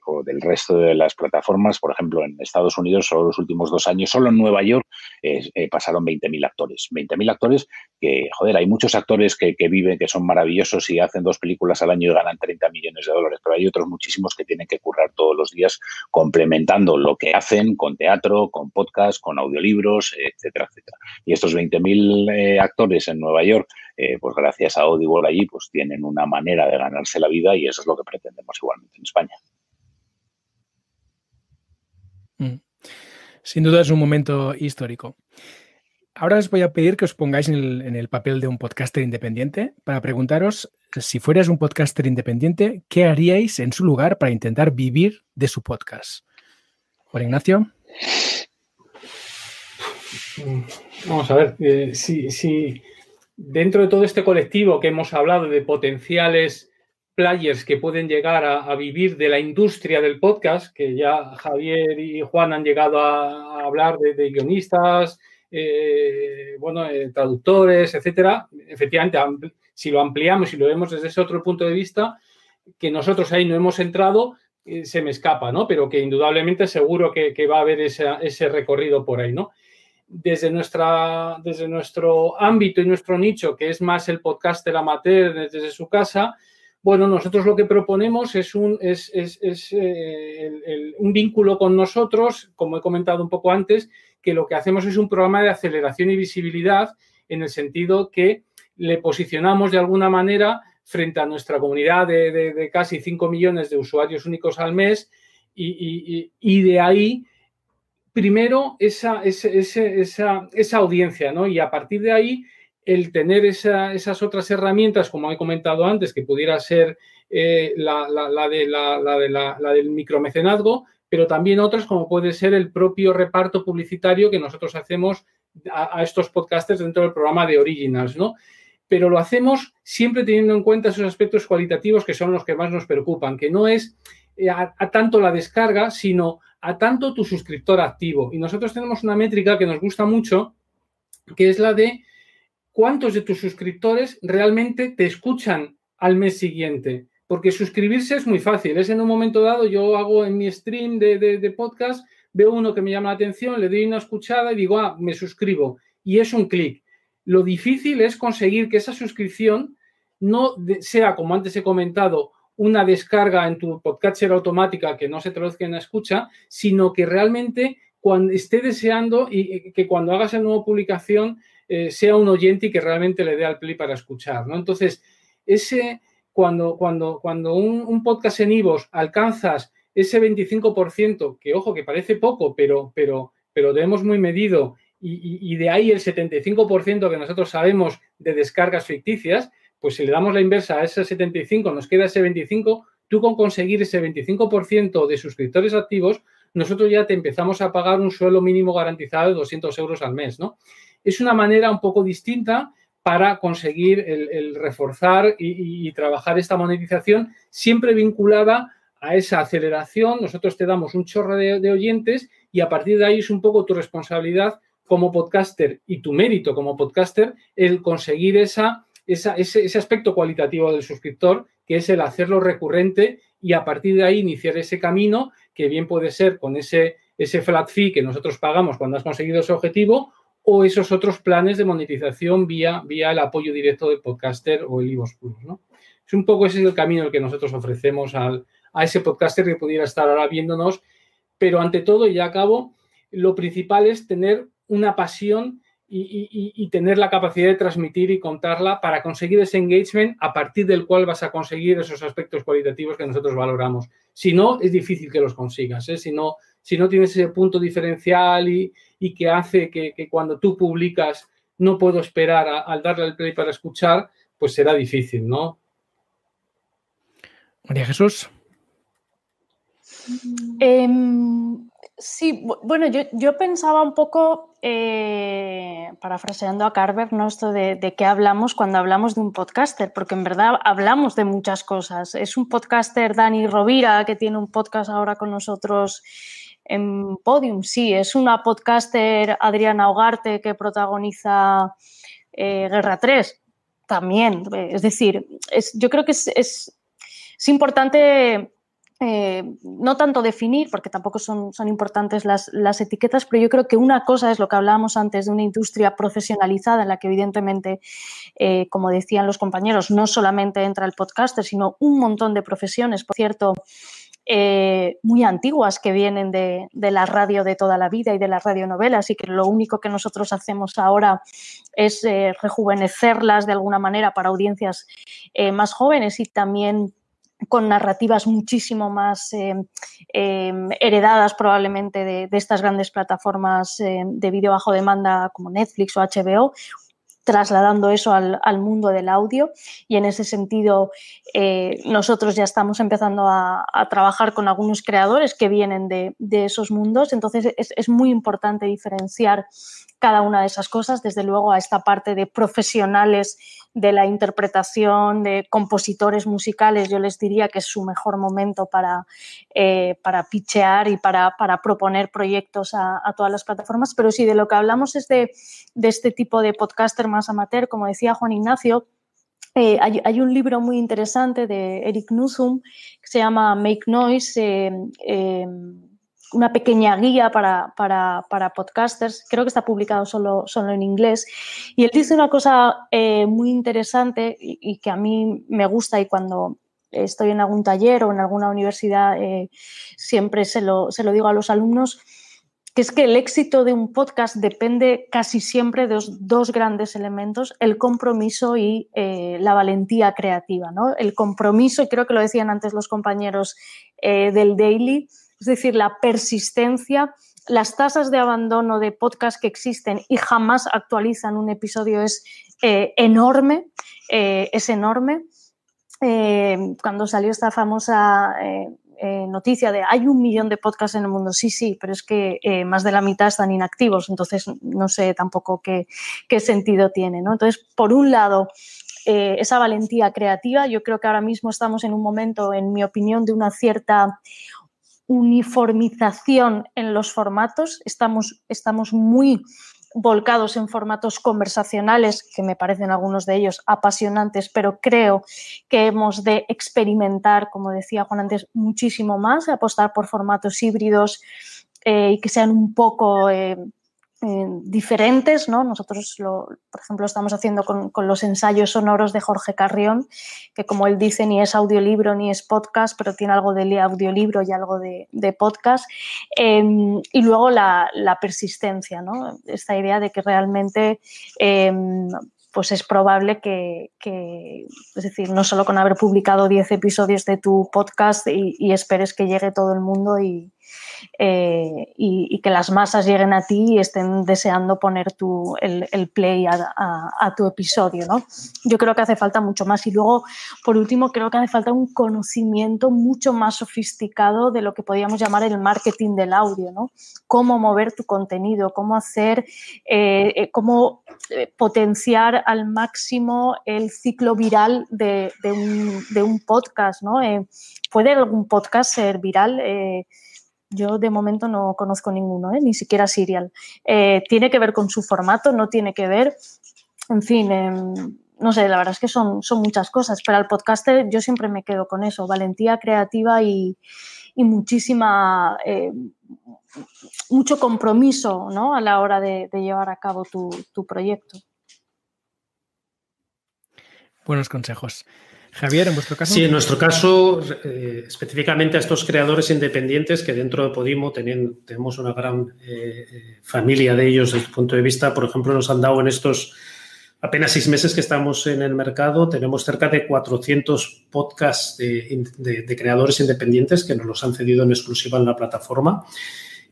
o del resto de las plataformas, por ejemplo, en Estados Unidos, solo los últimos dos años, solo en Nueva York eh, pasaron 20.000 actores. 20.000 actores que, joder, hay muchos actores que, viven, que son maravillosos y hacen dos películas al año y ganan 30 millones de dólares, pero hay otros muchísimos que tienen que currar todos los días complementando lo que hacen con teatro, con podcast, con audiolibros, etcétera, etcétera. Y estos 20.000 eh, actores en Nueva York, eh, pues gracias a Audible allí, pues tienen una manera de ganarse la vida y eso es lo que pretendemos igualmente en España. Mm. Sin duda es un momento histórico. Ahora os voy a pedir que os pongáis en el, papel de un podcaster independiente para preguntaros si fueras un podcaster independiente, ¿qué haríais en su lugar para intentar vivir de su podcast? Juan Ignacio. Vamos a ver, eh, si, dentro de todo este colectivo que hemos hablado de potenciales players que pueden llegar a, vivir de la industria del podcast, que ya Javier y Juan han llegado a, hablar de, guionistas, eh, bueno, eh, traductores, etcétera. Efectivamente, si lo ampliamos y lo vemos desde ese otro punto de vista, que nosotros ahí no hemos entrado, eh, se me escapa, ¿no? Pero que indudablemente seguro que, va a haber ese, recorrido por ahí, ¿no? Desde, nuestra, desde nuestro ámbito y nuestro nicho, que es más el podcast del amateur desde su casa, bueno, nosotros lo que proponemos es un, es, eh, un vínculo con nosotros, como he comentado un poco antes, que lo que hacemos es un programa de aceleración y visibilidad en el sentido que le posicionamos de alguna manera frente a nuestra comunidad de, casi 5 millones de usuarios únicos al mes y, de ahí, primero, esa, esa, esa, audiencia, ¿no? Y a partir de ahí, el tener esas otras herramientas, como he comentado antes, que pudiera ser eh, la, de, la, del micromecenazgo, pero también otras como puede ser el propio reparto publicitario que nosotros hacemos a, estos podcasters dentro del programa de Originals, ¿no? Pero lo hacemos siempre teniendo en cuenta esos aspectos cualitativos que son los que más nos preocupan, que no es eh, a, tanto la descarga, sino a tanto tu suscriptor activo. Y nosotros tenemos una métrica que nos gusta mucho, que es la de cuántos de tus suscriptores realmente te escuchan al mes siguiente. Porque suscribirse es muy fácil. Es en un momento dado, yo hago en mi stream de, podcast, veo uno que me llama la atención, le doy una escuchada y digo, ah, me suscribo. Y es un clic. Lo difícil es conseguir que esa suscripción no sea, como antes he comentado, una descarga en tu podcatcher automática que no se traduzca en la escucha, sino que realmente cuando esté deseando y que cuando hagas la nueva publicación eh, sea un oyente y que realmente le dé al play para escuchar, ¿no? Entonces, ese, cuando, cuando, cuando un, podcast en Ivos alcanzas ese 25%, que ojo, que parece poco, pero, pero, pero debemos muy medido, y de ahí el 75% que nosotros sabemos de descargas ficticias, pues si le damos la inversa a ese 75, nos queda ese 25, tú con conseguir ese 25% de suscriptores activos, nosotros ya te empezamos a pagar un suelo mínimo garantizado de 200 euros al mes, ¿no? es una manera un poco distinta para conseguir el, reforzar y, trabajar esta monetización, siempre vinculada a esa aceleración, nosotros te damos un chorro de, oyentes y a partir de ahí es un poco tu responsabilidad como podcaster y tu mérito como podcaster el conseguir esa, ese, ese, aspecto cualitativo del suscriptor, que es el hacerlo recurrente y a partir de ahí iniciar ese camino que bien puede ser con ese, ese flat fee que nosotros pagamos cuando has conseguido ese objetivo o esos otros planes de monetización vía, vía el apoyo directo del podcaster o el Ivos Plus, ¿no? Es un poco ese es el camino que nosotros ofrecemos al, a ese podcaster que pudiera estar ahora viéndonos, pero ante todo, y ya acabo, lo principal es tener una pasión y, tener la capacidad de transmitir y contarla para conseguir ese engagement a partir del cual vas a conseguir esos aspectos cualitativos que nosotros valoramos. Si no, es difícil que los consigas. ¿eh? Si, no, si no tienes ese punto diferencial y, que hace que, cuando tú publicas no puedo esperar al darle al play para escuchar, pues será difícil, ¿no? María Jesús. Em, sí, bueno, yo, pensaba un poco, eh, parafraseando a Carver, ¿no? Esto de, qué hablamos cuando hablamos de un podcaster, porque en verdad hablamos de muchas cosas. Es un podcaster Dani Rovira, que tiene un podcast ahora con nosotros en Podium, sí. Es una podcaster Adriana Hogarte, que protagoniza eh, Guerra 3, también. Es decir, yo creo que es importante eh, no tanto definir, porque tampoco son, son importantes las, etiquetas, pero yo creo que una cosa es lo que hablábamos antes de una industria profesionalizada en la que evidentemente, eh, como decían los compañeros, no solamente entra el podcaster, sino un montón de profesiones, por cierto, eh, muy antiguas que vienen de, la radio de toda la vida y de las radionovelas y que lo único que nosotros hacemos ahora es rejuvenecerlas de alguna manera para audiencias más jóvenes y también con narrativas muchísimo más eh, em, heredadas probablemente de, estas grandes plataformas eh, de vídeo bajo demanda como Netflix o HBO, trasladando eso al, mundo del audio. Y en ese sentido eh, nosotros ya estamos empezando a, trabajar con algunos creadores que vienen de, esos mundos, entonces es, es, muy importante diferenciar cada una de esas cosas, desde luego a esta parte de profesionales de la interpretación, de compositores musicales, yo les diría que es su mejor momento para, eh, para pitchear y para, proponer proyectos a, todas las plataformas. Pero sí, de lo que hablamos es de, este tipo de podcaster más amateur, como decía Juan Ignacio, eh, hay, un libro muy interesante de Eric Nuzum que se llama Make Noise. Eh, una pequeña guía para, podcasters, creo que está publicado solo, solo en inglés, y él dice una cosa eh, muy interesante y, que a mí me gusta y cuando estoy en algún taller o en alguna universidad eh, siempre se lo, se lo digo a los alumnos, que es que el éxito de un podcast depende casi siempre de dos, grandes elementos, el compromiso y eh, la valentía creativa. ¿no? El compromiso, y creo que lo decían antes los compañeros del Daily, es decir, la persistencia, las tasas de abandono de podcast que existen y jamás actualizan un episodio es eh, enorme, eh, es enorme. Eh, cuando salió esta famosa noticia de hay un millón de podcasts en el mundo, sí, sí, pero es que más de la mitad están inactivos, entonces no sé tampoco qué, qué sentido tiene. ¿no? Entonces, por un lado, esa valentía creativa. Yo creo que ahora mismo estamos en un momento, en mi opinión, de una cierta uniformización en los formatos. Estamos, estamos muy volcados en formatos conversacionales, que me parecen algunos de ellos apasionantes, pero creo que hemos de experimentar, como decía Juan antes, muchísimo más, apostar por formatos híbridos eh, y que sean un poco eh, diferentes, ¿no? Nosotros, lo, por ejemplo, estamos haciendo con, los ensayos sonoros de Jorge Carrión, que como él dice, ni es audiolibro ni es podcast, pero tiene algo de audiolibro y algo de, podcast. Em, y luego la, persistencia, ¿no? Esta idea de que realmente em, pues es probable que, es decir, no solo con haber publicado 10 episodios de tu podcast y, esperes que llegue todo el mundo y, eh, y, que las masas lleguen a ti y estén deseando poner tu, el, play a, tu episodio. ¿no? Yo creo que hace falta mucho más. Y luego, por último, creo que hace falta un conocimiento mucho más sofisticado de lo que podríamos llamar el marketing del audio. ¿no? Cómo mover tu contenido, cómo hacer, eh, eh, cómo potenciar al máximo el ciclo viral de, un, podcast. ¿no? ¿Puede algún podcast ser viral? Yo de momento no conozco ninguno, ¿eh? ni siquiera Serial. Eh, tiene que ver con su formato, no tiene que ver, en fin, em, no sé, la verdad es que son, son muchas cosas, pero al podcaster yo siempre me quedo con eso, valentía creativa y, muchísima, eh, mucho compromiso ¿no? a la hora de, llevar a cabo tu, tu proyecto. Buenos consejos. Javier, en vuestro caso. Sí, en nuestro caso, eh, específicamente a estos creadores independientes que dentro de Podimo tenemos una gran eh, eh, familia de ellos desde el punto de vista, por ejemplo, nos han dado en estos apenas seis meses que estamos en el mercado, tenemos cerca de 400 podcasts de, creadores independientes que nos los han cedido en exclusiva en la plataforma.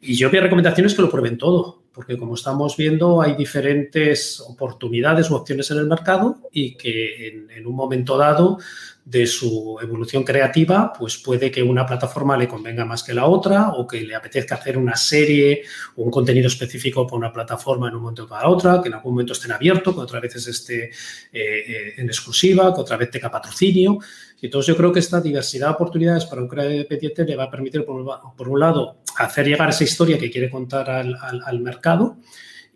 Y yo mi recomendación es que lo prueben todo, porque como estamos viendo hay diferentes oportunidades u opciones en el mercado y que en, un momento dado de su evolución creativa, pues puede que una plataforma le convenga más que la otra o que le apetezca hacer una serie o un contenido específico para una plataforma en un momento para otra, que en algún momento esté en abierto, que otra vez esté eh, eh, en exclusiva, que otra vez tenga patrocinio. Entonces yo creo que esta diversidad de oportunidades para un creador independiente le va a permitir, por, un lado, hacer llegar esa historia que quiere contar al, mercado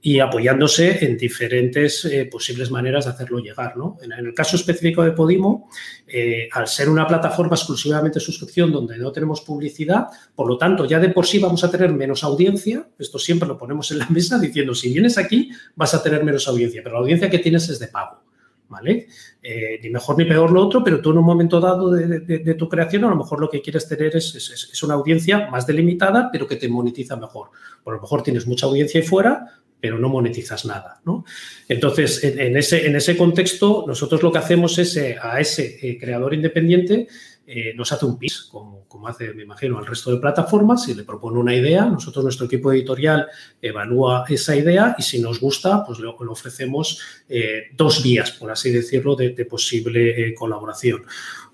y apoyándose en diferentes eh, posibles maneras de hacerlo llegar. En, el caso específico de Podimo, eh, al ser una plataforma exclusivamente de suscripción donde no tenemos publicidad, por lo tanto, ya de por sí vamos a tener menos audiencia. Esto siempre lo ponemos en la mesa diciendo, si vienes aquí, vas a tener menos audiencia, pero la audiencia que tienes es de pago. ¿Vale? Eh, ni mejor ni peor lo otro, pero tú en un momento dado de, tu creación a lo mejor lo que quieres tener es, una audiencia más delimitada, pero que te monetiza mejor. Por lo mejor tienes mucha audiencia ahí fuera, pero no monetizas nada. Entonces, en, ese, en ese contexto, nosotros lo que hacemos es eh, a ese eh, creador independiente eh, nos hace un pitch, como, hace, me imagino, al resto de plataformas, y le propone una idea, nosotros, nuestro equipo editorial, evalúa esa idea y si nos gusta, pues le, ofrecemos eh, dos vías, por así decirlo, de, posible eh, colaboración.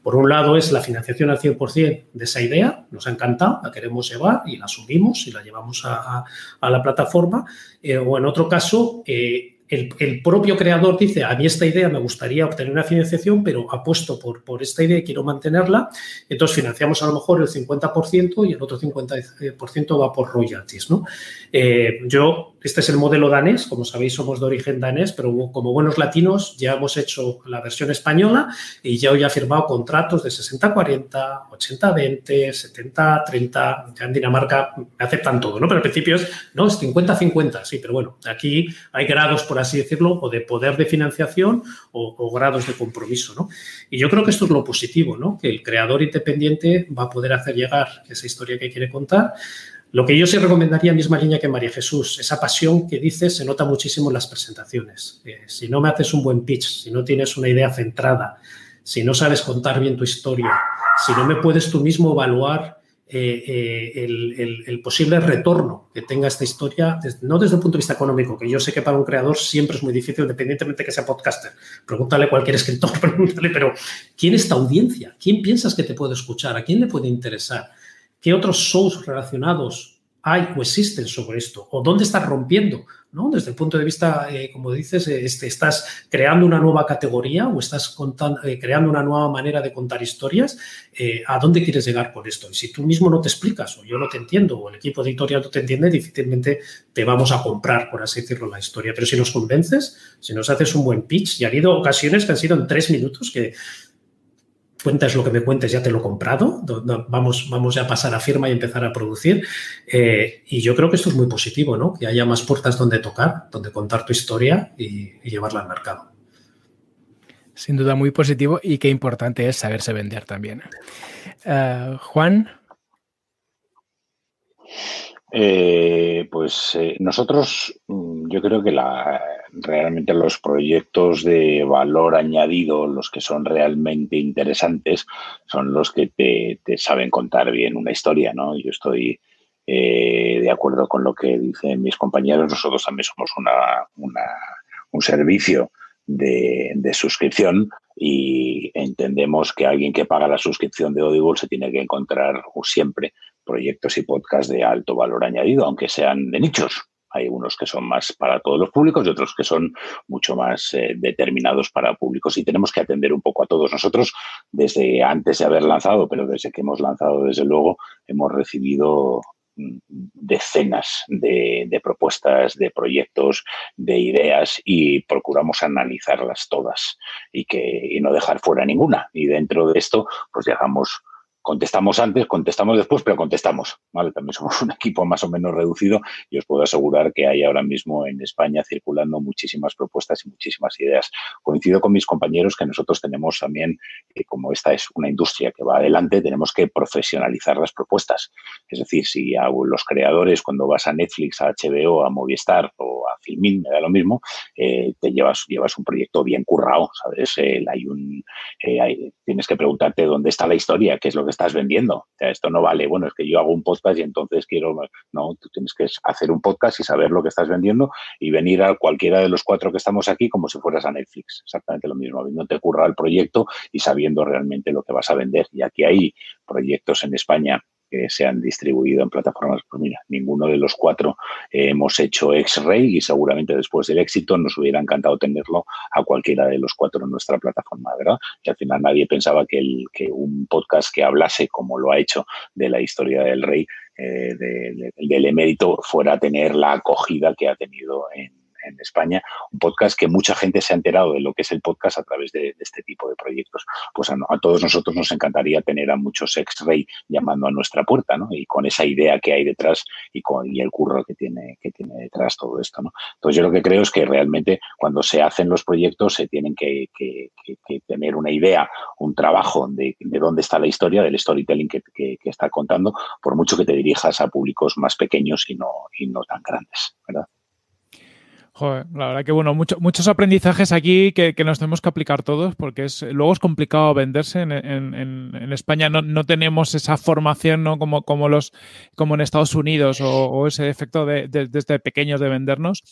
Por un lado es la financiación al 100% de esa idea, nos ha encantado, la queremos llevar y la subimos y la llevamos a la plataforma. o en otro caso, el, propio creador dice, a mí esta idea me gustaría obtener una financiación, pero apuesto por, por esta idea y quiero mantenerla, entonces financiamos a lo mejor el 50% y el otro 50% va por royalties. ¿no? Eh, yo, este es el modelo danés, como sabéis somos de origen danés, pero como buenos latinos ya hemos hecho la versión española y ya hoy he firmado contratos de 60-40, 80-20, 70-30, ya en Dinamarca aceptan todo, ¿no? pero al principio es, no, es 50-50, sí, pero bueno, aquí hay grados por así decirlo, o de poder de financiación o, grados de compromiso. ¿no? Y yo creo que esto es lo positivo, ¿no? que el creador independiente va a poder hacer llegar esa historia que quiere contar. Lo que yo sí recomendaría, misma línea que María Jesús, esa pasión que dices se nota muchísimo en las presentaciones. Eh, si no me haces un buen pitch, si no tienes una idea centrada, si no sabes contar bien tu historia, si no me puedes tú mismo evaluar eh, eh, el, posible retorno que tenga esta historia, no desde el punto de vista económico, que yo sé que para un creador siempre es muy difícil, independientemente de que sea podcaster. Pregúntale a cualquier escritor, pregúntale, pero ¿quién es tu audiencia? ¿Quién piensas que te puede escuchar? ¿A quién le puede interesar? ¿Qué otros shows relacionados hay o existen sobre esto? ¿O dónde estás rompiendo? ¿no? Desde el punto de vista, eh, como dices, eh, este, estás creando una nueva categoría o estás eh, creando una nueva manera de contar historias. ¿A dónde quieres llegar por esto? Y si tú mismo no te explicas, o yo no te entiendo, o el equipo editorial no te entiende, difícilmente te vamos a comprar, por así decirlo, la historia. Pero si nos convences, si nos haces un buen pitch, y ha habido ocasiones que han sido en tres minutos que cuentas lo que me cuentes, ya te lo he comprado, vamos, vamos ya a pasar a firma y empezar a producir. Eh, y yo creo que esto es muy positivo, ¿no? Que haya más puertas donde tocar, donde contar tu historia y, llevarla al mercado. Sin duda muy positivo y qué importante es saberse vender también. Eh, Juan. Eh, pues nosotros, mm, yo creo que la, realmente los proyectos de valor añadido, los que son realmente interesantes, son los que te, saben contar bien una historia, ¿no? Yo estoy eh, de acuerdo con lo que dicen mis compañeros, nosotros también somos una, un servicio de, de, suscripción y entendemos que alguien que paga la suscripción de Audible se tiene que encontrar siempre proyectos y podcasts de alto valor añadido, aunque sean de nichos. Hay unos que son más para todos los públicos y otros que son mucho más eh, determinados para públicos. Y tenemos que atender un poco a todos nosotros desde antes de haber lanzado, pero desde que hemos lanzado, desde luego, hemos recibido mm, decenas de, propuestas, de proyectos, de ideas y procuramos analizarlas todas y, que, no dejar fuera ninguna. Y dentro de esto, pues llegamos contestamos antes, contestamos después, pero contestamos. También somos un equipo más o menos reducido y os puedo asegurar que hay ahora mismo en España circulando muchísimas propuestas y muchísimas ideas. Coincido con mis compañeros que nosotros tenemos también, eh, como esta es una industria que va adelante, tenemos que profesionalizar las propuestas. Es decir, si los creadores, cuando vas a Netflix, a HBO, a Movistar o a Filmin, me da lo mismo, eh, te llevas, llevas un proyecto bien currado, ¿sabes? hay un, eh, hay, tienes que preguntarte dónde está la historia, qué es lo que estás vendiendo. O sea, esto no vale, bueno, es que yo hago un podcast y entonces quiero, no, tú tienes que hacer un podcast y saber lo que estás vendiendo y venir a cualquiera de los cuatro que estamos aquí como si fueras a Netflix, exactamente lo mismo, no te curra el proyecto y sabiendo realmente lo que vas a vender. Y aquí hay proyectos en España que se han distribuido en plataformas. Pues mira, ninguno de los cuatro hemos hecho X-Ray y seguramente después del éxito nos hubiera encantado tenerlo a cualquiera de los cuatro en nuestra plataforma, ¿verdad? Y al final nadie pensaba que, el, que un podcast que hablase, como lo ha hecho, de la historia del rey, eh, de, del emérito, fuera a tener la acogida que ha tenido en en España, un podcast que mucha gente se ha enterado de lo que es el podcast a través de, este tipo de proyectos. Pues a, todos nosotros nos encantaría tener a muchos ex-rey llamando a nuestra puerta, ¿no? Y con esa idea que hay detrás y con y el curro que tiene, que tiene detrás todo esto, ¿no? Entonces yo lo que creo es que realmente cuando se hacen los proyectos se tienen que, tener una idea, un trabajo de, dónde está la historia, del storytelling que, está contando, por mucho que te dirijas a públicos más pequeños y no, y no tan grandes, ¿verdad? Joder, la verdad que bueno, muchos aprendizajes aquí que, nos tenemos que aplicar todos porque es, luego es complicado venderse. En, España no, tenemos esa formación ¿no? como, como, los, como en Estados Unidos o, ese efecto de, desde pequeños de vendernos.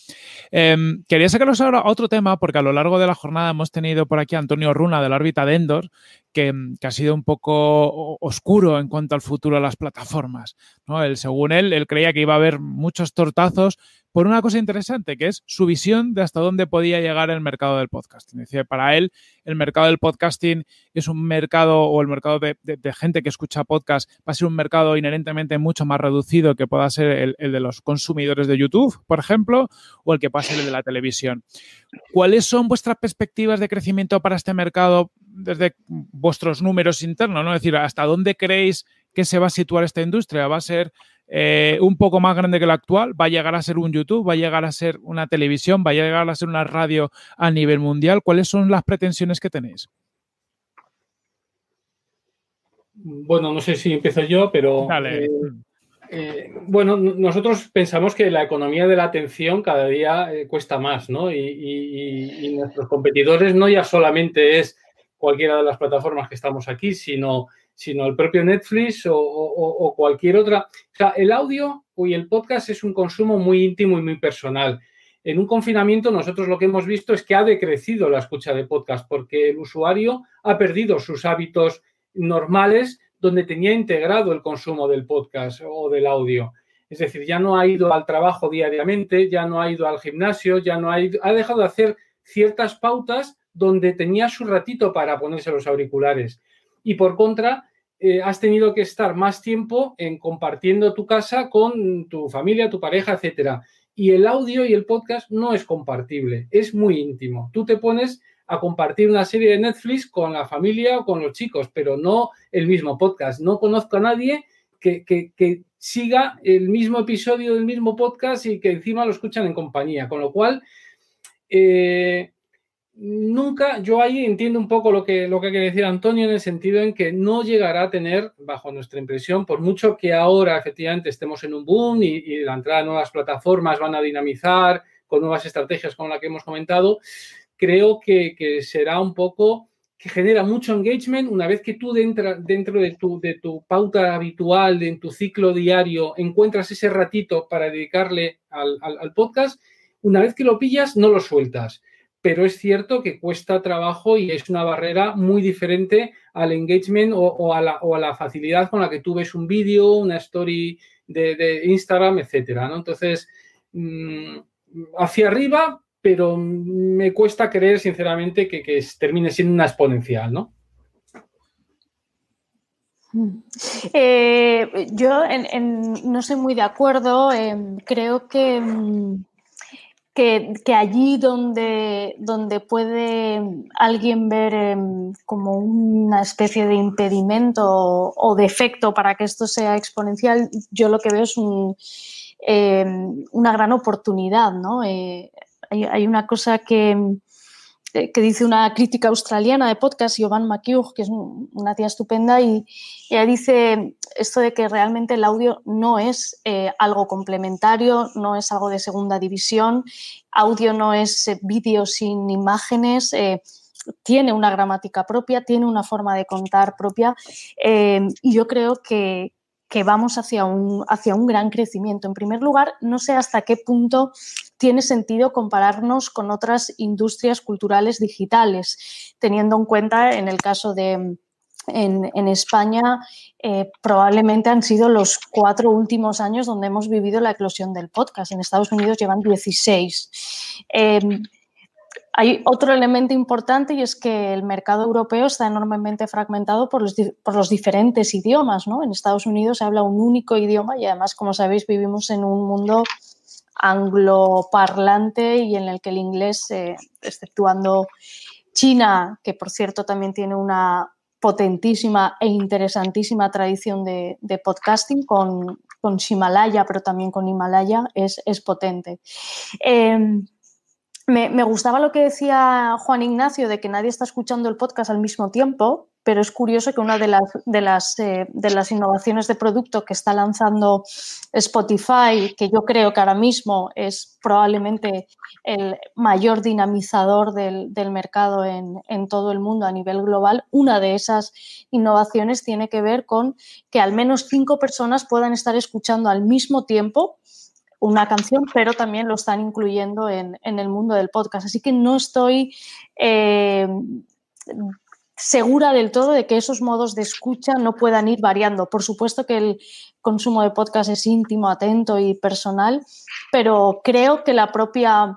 Em, quería sacaros ahora otro tema porque a lo largo de la jornada hemos tenido por aquí a Antonio Runa de la órbita de Endor que, ha sido un poco oscuro en cuanto al futuro de las plataformas. ¿no? Según él, él creía que iba a haber muchos tortazos por una cosa interesante, que es su visión de hasta dónde podía llegar el mercado del podcasting. Decía, para él, el mercado del podcasting es un mercado, o el mercado de, gente que escucha podcast, va a ser un mercado inherentemente mucho más reducido que pueda ser el, de los consumidores de YouTube, por ejemplo, o el que pueda ser el de la televisión. ¿Cuáles son vuestras perspectivas de crecimiento para este mercado desde vuestros números internos? ¿no? Es decir, ¿hasta dónde creéis que se va a situar esta industria? ¿Va a ser eh, un poco más grande que la actual, va a llegar a ser un YouTube, va a llegar a ser una televisión, va a llegar a ser una radio a nivel mundial. ¿Cuáles son las pretensiones que tenéis? Bueno, no sé si empiezo yo, pero eh, eh, bueno, nosotros pensamos que la economía de la atención cada día cuesta más, ¿no? y, nuestros competidores no ya solamente es cualquiera de las plataformas que estamos aquí, sino sino el propio Netflix o, cualquier otra. O sea, el audio y el podcast es un consumo muy íntimo y muy personal. En un confinamiento nosotros lo que hemos visto es que ha decrecido la escucha de podcast porque el usuario ha perdido sus hábitos normales donde tenía integrado el consumo del podcast o del audio. Es decir, ya no ha ido al trabajo diariamente, ya no ha ido al gimnasio, ya no ha ido, ha dejado de hacer ciertas pautas donde tenía su ratito para ponerse los auriculares y por contra eh, has tenido que estar más tiempo en compartiendo tu casa con tu familia, tu pareja, etcétera. Y el audio y el podcast no es compartible, es muy íntimo. Tú te pones a compartir una serie de Netflix con la familia o con los chicos, pero no el mismo podcast. No conozco a nadie que, que siga el mismo episodio del mismo podcast y que encima lo escuchan en compañía. Con lo cual, eh, nunca, yo ahí entiendo un poco lo que, lo que quiere decir Antonio en el sentido en que no llegará a tener, bajo nuestra impresión, por mucho que ahora efectivamente estemos en un boom y, la entrada de nuevas plataformas van a dinamizar con nuevas estrategias como la que hemos comentado, creo que, será un poco que genera mucho engagement, una vez que tú dentro, dentro de, tu, de tu pauta habitual, de, en tu ciclo diario, encuentras ese ratito para dedicarle al, al podcast, una vez que lo pillas, no lo sueltas pero es cierto que cuesta trabajo y es una barrera muy diferente al engagement o, a, la, facilidad con la que tú ves un vídeo, una story de, Instagram, etcétera. ¿no? Entonces, mm, hacia arriba, pero me cuesta creer, sinceramente, que, termine siendo una exponencial, ¿no? Eh, yo no soy muy de acuerdo. Em, creo que mm, que, allí donde, donde puede alguien ver em, como una especie de impedimento o, defecto para que esto sea exponencial, yo lo que veo es em, una gran oportunidad. ¿no? Eh, hay, una cosa que, que dice una crítica australiana de podcast, Jovan McHugh, que es una tía estupenda, y ella dice esto de que realmente el audio no es eh, algo complementario, no es algo de segunda división, audio no es eh, vídeo sin imágenes. tiene una gramática propia, tiene una forma de contar propia y yo creo que, que vamos hacia un, hacia un gran crecimiento. En primer lugar, no sé hasta qué punto tiene sentido compararnos con otras industrias culturales digitales, teniendo en cuenta en el caso de... En, España eh, probablemente han sido los cuatro últimos años donde hemos vivido la eclosión del podcast. En Estados Unidos llevan 16. Hay otro elemento importante y es que el mercado europeo está enormemente fragmentado por los, por los, diferentes idiomas. ¿no? En Estados Unidos se habla un único idioma y además, como sabéis, vivimos en un mundo angloparlante y en el que el inglés, eh, exceptuando China, que por cierto también tiene una potentísima e interesantísima tradición de, podcasting con, con Himalaya, pero también con Himalaya, es, es potente. Em, me, gustaba lo que decía Juan Ignacio de que nadie está escuchando el podcast al mismo tiempo, pero es curioso que una de las, de las, eh, de las innovaciones de producto que está lanzando Spotify, que yo creo que ahora mismo es probablemente el mayor dinamizador del, mercado en, en, todo el mundo a nivel global, una de esas innovaciones tiene que ver con que al menos cinco personas puedan estar escuchando al mismo tiempo una canción, pero también lo están incluyendo en, el mundo del podcast. Así que no estoy eh, segura del todo de que esos modos de escucha no puedan ir variando. Por supuesto que el consumo de podcast es íntimo, atento y personal, pero creo que la propia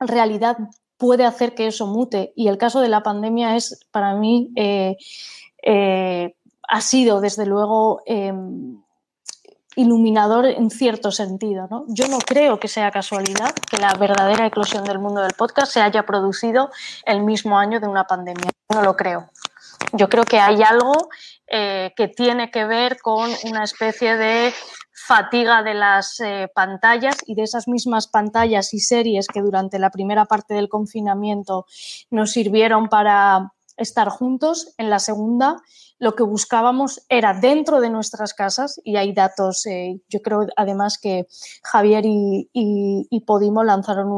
realidad puede hacer que eso mute. Y el caso de la pandemia es, para mí, eh, eh, ha sido, desde luego, em, iluminador en cierto sentido. ¿no? Yo no creo que sea casualidad que la verdadera eclosión del mundo del podcast se haya producido el mismo año de una pandemia. No lo creo. Yo creo que hay algo eh, que tiene que ver con una especie de fatiga de las eh, pantallas y de esas mismas pantallas y series que durante la primera parte del confinamiento nos sirvieron para estar juntos. En la segunda lo que buscábamos era dentro de nuestras casas, y hay datos, eh, yo creo además que Javier y, Podimo lanzaron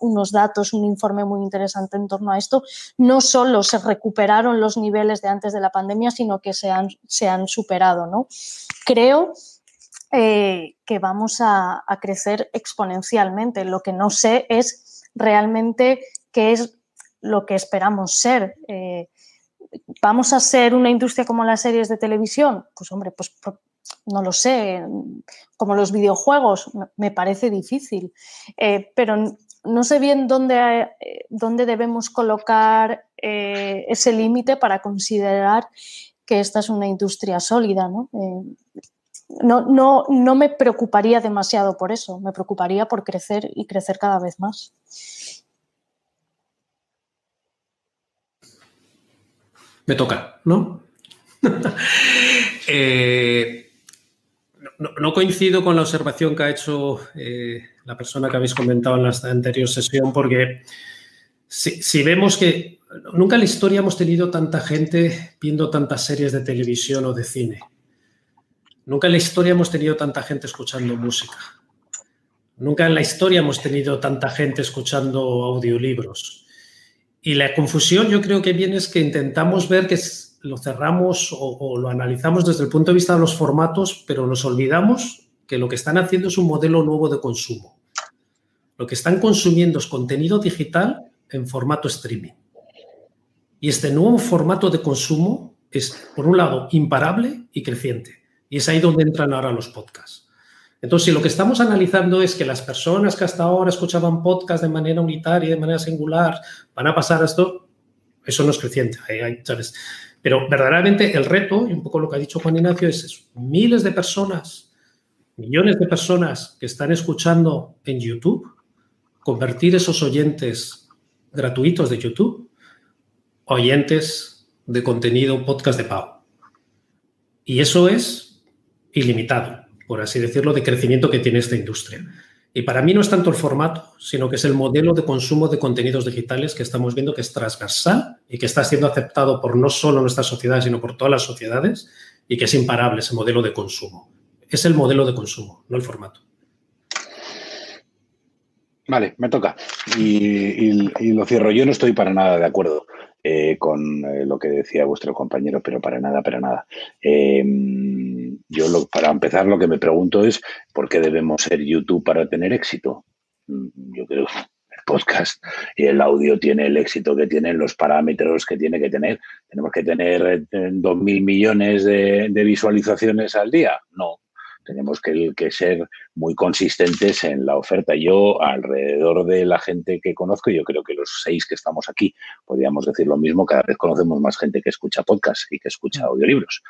unos datos, un informe muy interesante en torno a esto, no solo se recuperaron los niveles de antes de la pandemia, sino que se han, se han superado. ¿no? Creo eh, que vamos a, crecer exponencialmente. Lo que no sé es realmente qué es lo que esperamos ser. Eh, ¿Vamos a ser una industria como las series de televisión? Pues hombre, pues no lo sé, como los videojuegos, me parece difícil, eh, pero no sé bien dónde, eh, dónde debemos colocar ese límite para considerar que esta es una industria sólida. no, no, no me preocuparía demasiado por eso, me preocuparía por crecer y crecer cada vez más. Me toca, ¿no? Eh, no, coincido con la observación que ha hecho eh, la persona que habéis comentado en la anterior sesión, porque si, vemos que nunca en la historia hemos tenido tanta gente viendo tantas series de televisión o de cine. Nunca en la historia hemos tenido tanta gente escuchando música. Nunca en la historia hemos tenido tanta gente escuchando audiolibros. Y la confusión yo creo que viene es que intentamos ver que lo cerramos o, lo analizamos desde el punto de vista de los formatos, pero nos olvidamos que lo que están haciendo es un modelo nuevo de consumo. Lo que están consumiendo es contenido digital en formato streaming. Y este nuevo formato de consumo es, por un lado, imparable y creciente. Y es ahí donde entran ahora los podcasts. Entonces, si lo que estamos analizando es que las personas que hasta ahora escuchaban podcast de manera unitaria, de manera singular, van a pasar a esto, eso no es creciente. Pero verdaderamente el reto, y un poco lo que ha dicho Juan Ignacio, es, miles de personas, millones de personas que están escuchando en YouTube, convertir esos oyentes gratuitos de YouTube, oyentes de contenido podcast de pago. Y eso es ilimitado por así decirlo, de crecimiento que tiene esta industria. Y para mí no es tanto el formato, sino que es el modelo de consumo de contenidos digitales que estamos viendo que es transversal y que está siendo aceptado por no solo nuestra sociedad, sino por todas las sociedades y que es imparable ese modelo de consumo. Es el modelo de consumo, no el formato. Vale, me toca. Y, y, lo cierro. Yo no estoy para nada de acuerdo eh, con eh, lo que decía vuestro compañero, pero para nada, para nada. Eh, yo, lo, para empezar, lo que me pregunto es por qué debemos ser YouTube para tener éxito. Mm, yo creo el podcast y el audio tiene el éxito que tiene, los parámetros que tiene que tener. ¿Tenemos que tener dos mil millones de visualizaciones al día? No, tenemos que, que, ser muy consistentes en la oferta. Yo, alrededor de la gente que conozco, yo creo que los seis que estamos aquí, podríamos decir lo mismo, cada vez conocemos más gente que escucha podcast y que escucha mm. audiolibros.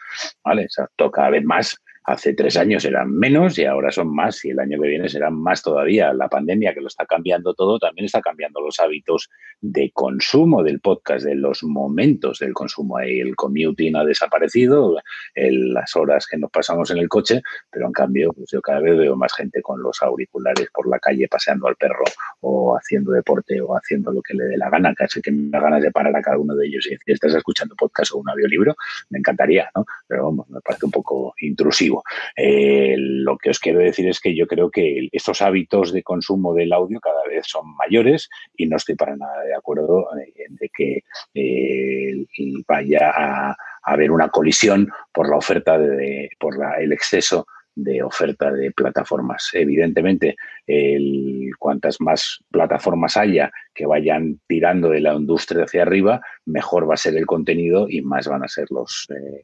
¿Vale? O sea, cada vez más Hace tres años eran menos y ahora son más y el año que viene serán más todavía. La pandemia que lo está cambiando todo también está cambiando los hábitos de consumo del podcast, de los momentos del consumo. El commuting ha desaparecido, las horas que nos pasamos en el coche, pero en cambio pues yo cada vez veo más gente con los auriculares por la calle paseando al perro o haciendo deporte o haciendo lo que le dé la gana, casi que me da ganas de parar a cada uno de ellos y decir, estás escuchando podcast o un audiolibro, me encantaría, ¿no? Pero vamos, me parece un poco intrusivo. Eh, lo que os quiero decir es que yo creo que estos hábitos de consumo del audio cada vez son mayores y no estoy para nada de acuerdo en de que eh, vaya a, haber una colisión por la oferta de, por el exceso de oferta de plataformas. Evidentemente, el, cuantas más plataformas haya que vayan tirando de la industria hacia arriba, mejor va a ser el contenido y más van a ser los, eh,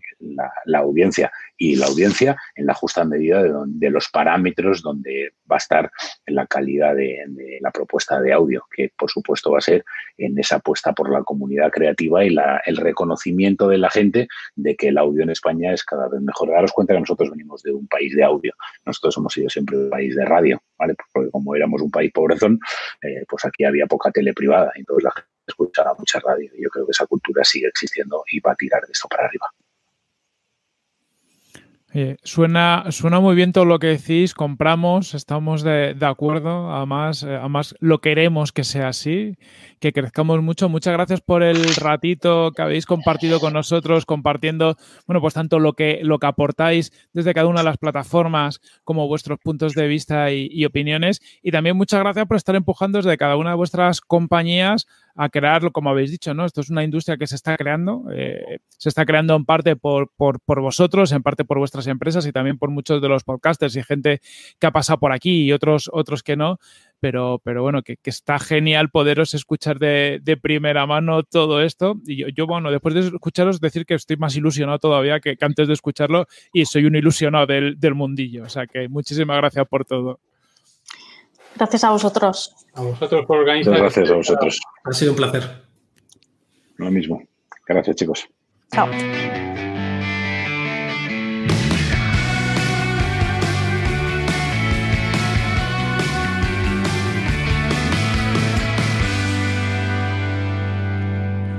la, audiencia. Y la audiencia en la justa medida de, los parámetros donde va a estar la calidad de, la propuesta de audio, que por supuesto va a ser en esa apuesta por la comunidad creativa y el reconocimiento de la gente de que el audio en España es cada vez mejor. Daros cuenta que nosotros venimos de un país de audio, nosotros hemos sido siempre un país de radio, ¿vale? Porque como éramos un país pobrezón, eh, pues aquí había poca tele privada, entonces la gente escuchaba mucha radio. Y yo creo que esa cultura sigue existiendo y va a tirar de esto para arriba. Suena, suena muy bien todo lo que decís, compramos, estamos de, acuerdo, además, eh, además lo queremos que sea así, que crezcamos mucho. Muchas gracias por el ratito que habéis compartido con nosotros, compartiendo, bueno, pues tanto lo que, lo que aportáis desde cada una de las plataformas como vuestros puntos de vista y, y opiniones. Y también muchas gracias por estar empujando desde cada una de vuestras compañías a crearlo, como habéis dicho, ¿no? Esto es una industria que se está creando, eh, se está creando en parte por, por, vosotros, en parte por vuestras empresas y también por muchos de los podcasters y gente que ha pasado por aquí y otros, otros que no, pero, pero bueno, que, está genial poderos escuchar de, primera mano todo esto. Y yo, bueno, después de escucharos, decir que estoy más ilusionado todavía que, antes de escucharlo y soy un ilusionado del, del mundillo. O sea que muchísimas gracias por todo. Gracias a vosotros. A vosotros por organizar. Gracias a vosotros. Ha sido un placer. Lo mismo. Gracias, chicos. Chao.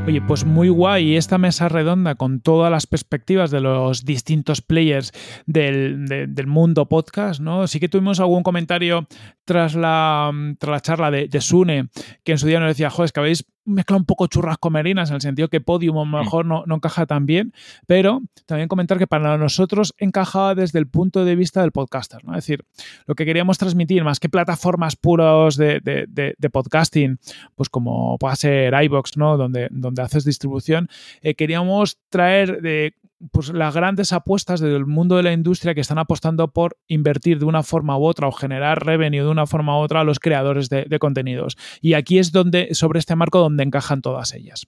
Oye, pues muy guay esta mesa redonda con todas las perspectivas de los distintos players del, mundo podcast, ¿no? Sí que tuvimos algún comentario tras la, tras la charla de, Sune, que en su día nos decía, joder, es que habéis mezcla un poco churras comerinas, en el sentido que Podium a lo mejor no, no encaja tan bien, pero también comentar que para nosotros encajaba desde el punto de vista del podcaster, ¿no? Es decir, lo que queríamos transmitir, más que plataformas puros de, de, podcasting, pues como puede ser iBox, ¿no? Donde, donde haces distribución, eh, queríamos traer de pues, las grandes apuestas del mundo de la industria que están apostando por invertir de una forma u otra o generar revenue de una forma u otra a los creadores de, de contenidos. Y aquí es donde, sobre este marco, donde encajan todas ellas.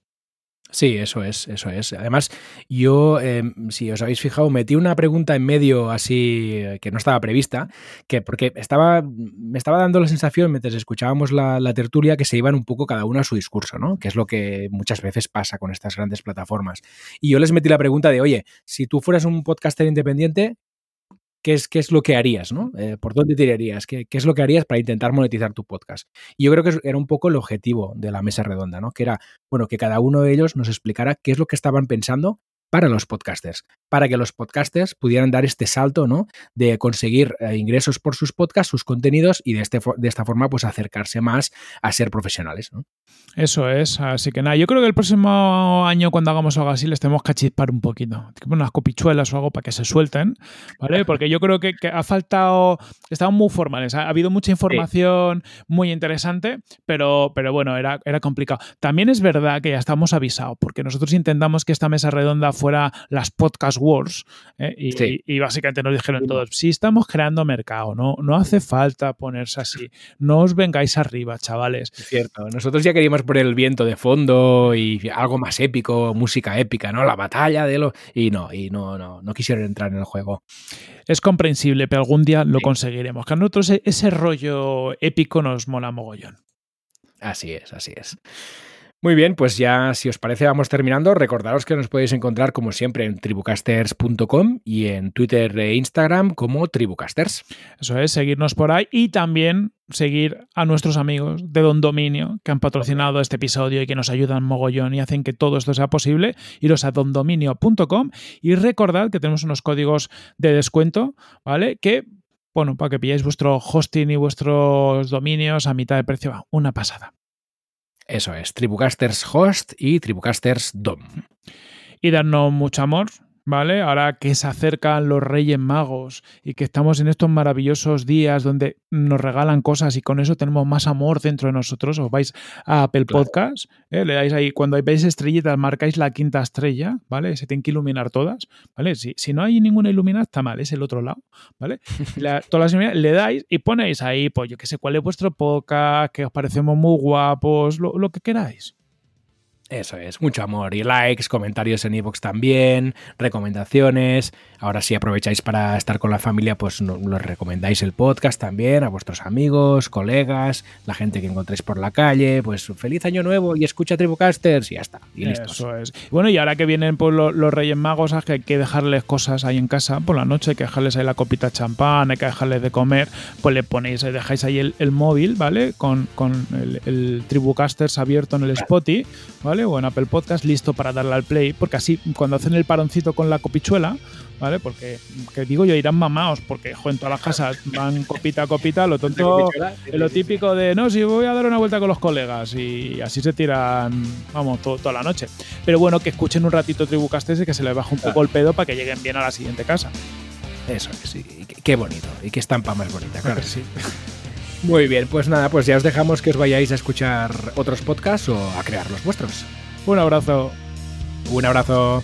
Sí, eso es, eso es. Además, yo, em, si os habéis fijado, metí una pregunta en medio así eh, que no estaba prevista, que porque estaba, me estaba dando la sensación mientras escuchábamos la, la, tertulia que se iban un poco cada uno a su discurso, ¿no? Que es lo que muchas veces pasa con estas grandes plataformas. Y yo les metí la pregunta de, oye, si tú fueras un podcaster independiente, qué es, qué es lo que harías, ¿no? Eh, ¿Por dónde tirarías? ¿Qué, ¿Qué es lo que harías para intentar monetizar tu podcast? Y yo creo que era un poco el objetivo de la mesa redonda, ¿no? Que era, bueno, que cada uno de ellos nos explicara qué es lo que estaban pensando para los podcasters, para que los podcasters pudieran dar este salto, ¿no? De conseguir eh, ingresos por sus podcasts, sus contenidos y de, este, de esta forma, pues acercarse más a ser profesionales, ¿no? Eso es, así que nada, yo creo que el próximo año cuando hagamos algo así les tenemos que achispar un poquito, unas copichuelas o algo para que se suelten, ¿vale? Porque yo creo que, que ha faltado, estaban muy formales, ha, habido mucha información sí. muy interesante, pero, pero bueno, era, era complicado. También es verdad que ya estamos avisados, porque nosotros intentamos que esta mesa redonda fuera las podcast wars ¿eh? y, sí. y, y, básicamente nos dijeron todos, si estamos creando mercado, no, no hace falta ponerse así, no os vengáis arriba, chavales. Es cierto, nosotros ya queríamos por el viento de fondo y algo más épico, música épica, ¿no? La batalla de los... Y no, y no, no, no quisieron entrar en el juego. Es comprensible, pero algún día lo sí. conseguiremos. Que a nosotros ese rollo épico nos mola mogollón. Así es, así es. Muy bien, pues ya si os parece vamos terminando. Recordaros que nos podéis encontrar como siempre en tribucasters.com y en Twitter e Instagram como tribucasters. Eso es, seguirnos por ahí y también seguir a nuestros amigos de Don Dominio que han patrocinado este episodio y que nos ayudan mogollón y hacen que todo esto sea posible. Iros a dondominio.com y recordad que tenemos unos códigos de descuento, ¿vale? Que bueno, para que pilláis vuestro hosting y vuestros dominios a mitad de precio, una pasada. Eso es, Tribucasters Host y Tribucasters DOM. Y darnos mucho amor, ¿vale? Ahora que se acercan los Reyes Magos y que estamos en estos maravillosos días donde nos regalan cosas y con eso tenemos más amor dentro de nosotros, os vais a Apple claro. Podcast, ¿eh? le dais ahí, cuando veis estrellitas, marcáis la quinta estrella, ¿vale? Se tienen que iluminar todas, ¿vale? Si, si no hay ninguna iluminada, está mal, es el otro lado, ¿vale? La, todas las le dais y ponéis ahí, pues yo qué sé, cuál es vuestro podcast, que os parecemos muy guapos, lo, lo que queráis. Eso es, mucho amor y likes, comentarios en iVoox también, recomendaciones. Ahora si aprovecháis para estar con la familia, pues nos recomendáis el podcast también a vuestros amigos, colegas, la gente que encontréis por la calle. Pues feliz año nuevo y escucha Tribucasters y ya está. Y listos. Eso es. Bueno, y ahora que vienen pues, los, los Reyes Magos, que hay que dejarles cosas ahí en casa por la noche, hay que dejarles ahí la copita champán, hay que dejarles de comer, pues le ponéis, dejáis ahí el, el móvil, ¿vale? Con, con el, el Tribucasters abierto en el Spotify, ¿vale? O en Apple Podcast listo para darle al play, porque así cuando hacen el paroncito con la copichuela, ¿vale? Porque, que digo yo, irán mamados, porque jo, en todas las casas van copita a copita, lo tonto, lo típico de, no, si voy a dar una vuelta con los colegas y así se tiran, vamos, todo, toda la noche. Pero bueno, que escuchen un ratito Tribucastes y que se les baje un poco el pedo para que lleguen bien a la siguiente casa. Eso sí, qué bonito, y qué estampa más bonita, claro que sí. Muy bien, pues nada, pues ya os dejamos que os vayáis a escuchar otros podcasts o a crear los vuestros. Un abrazo. Un abrazo.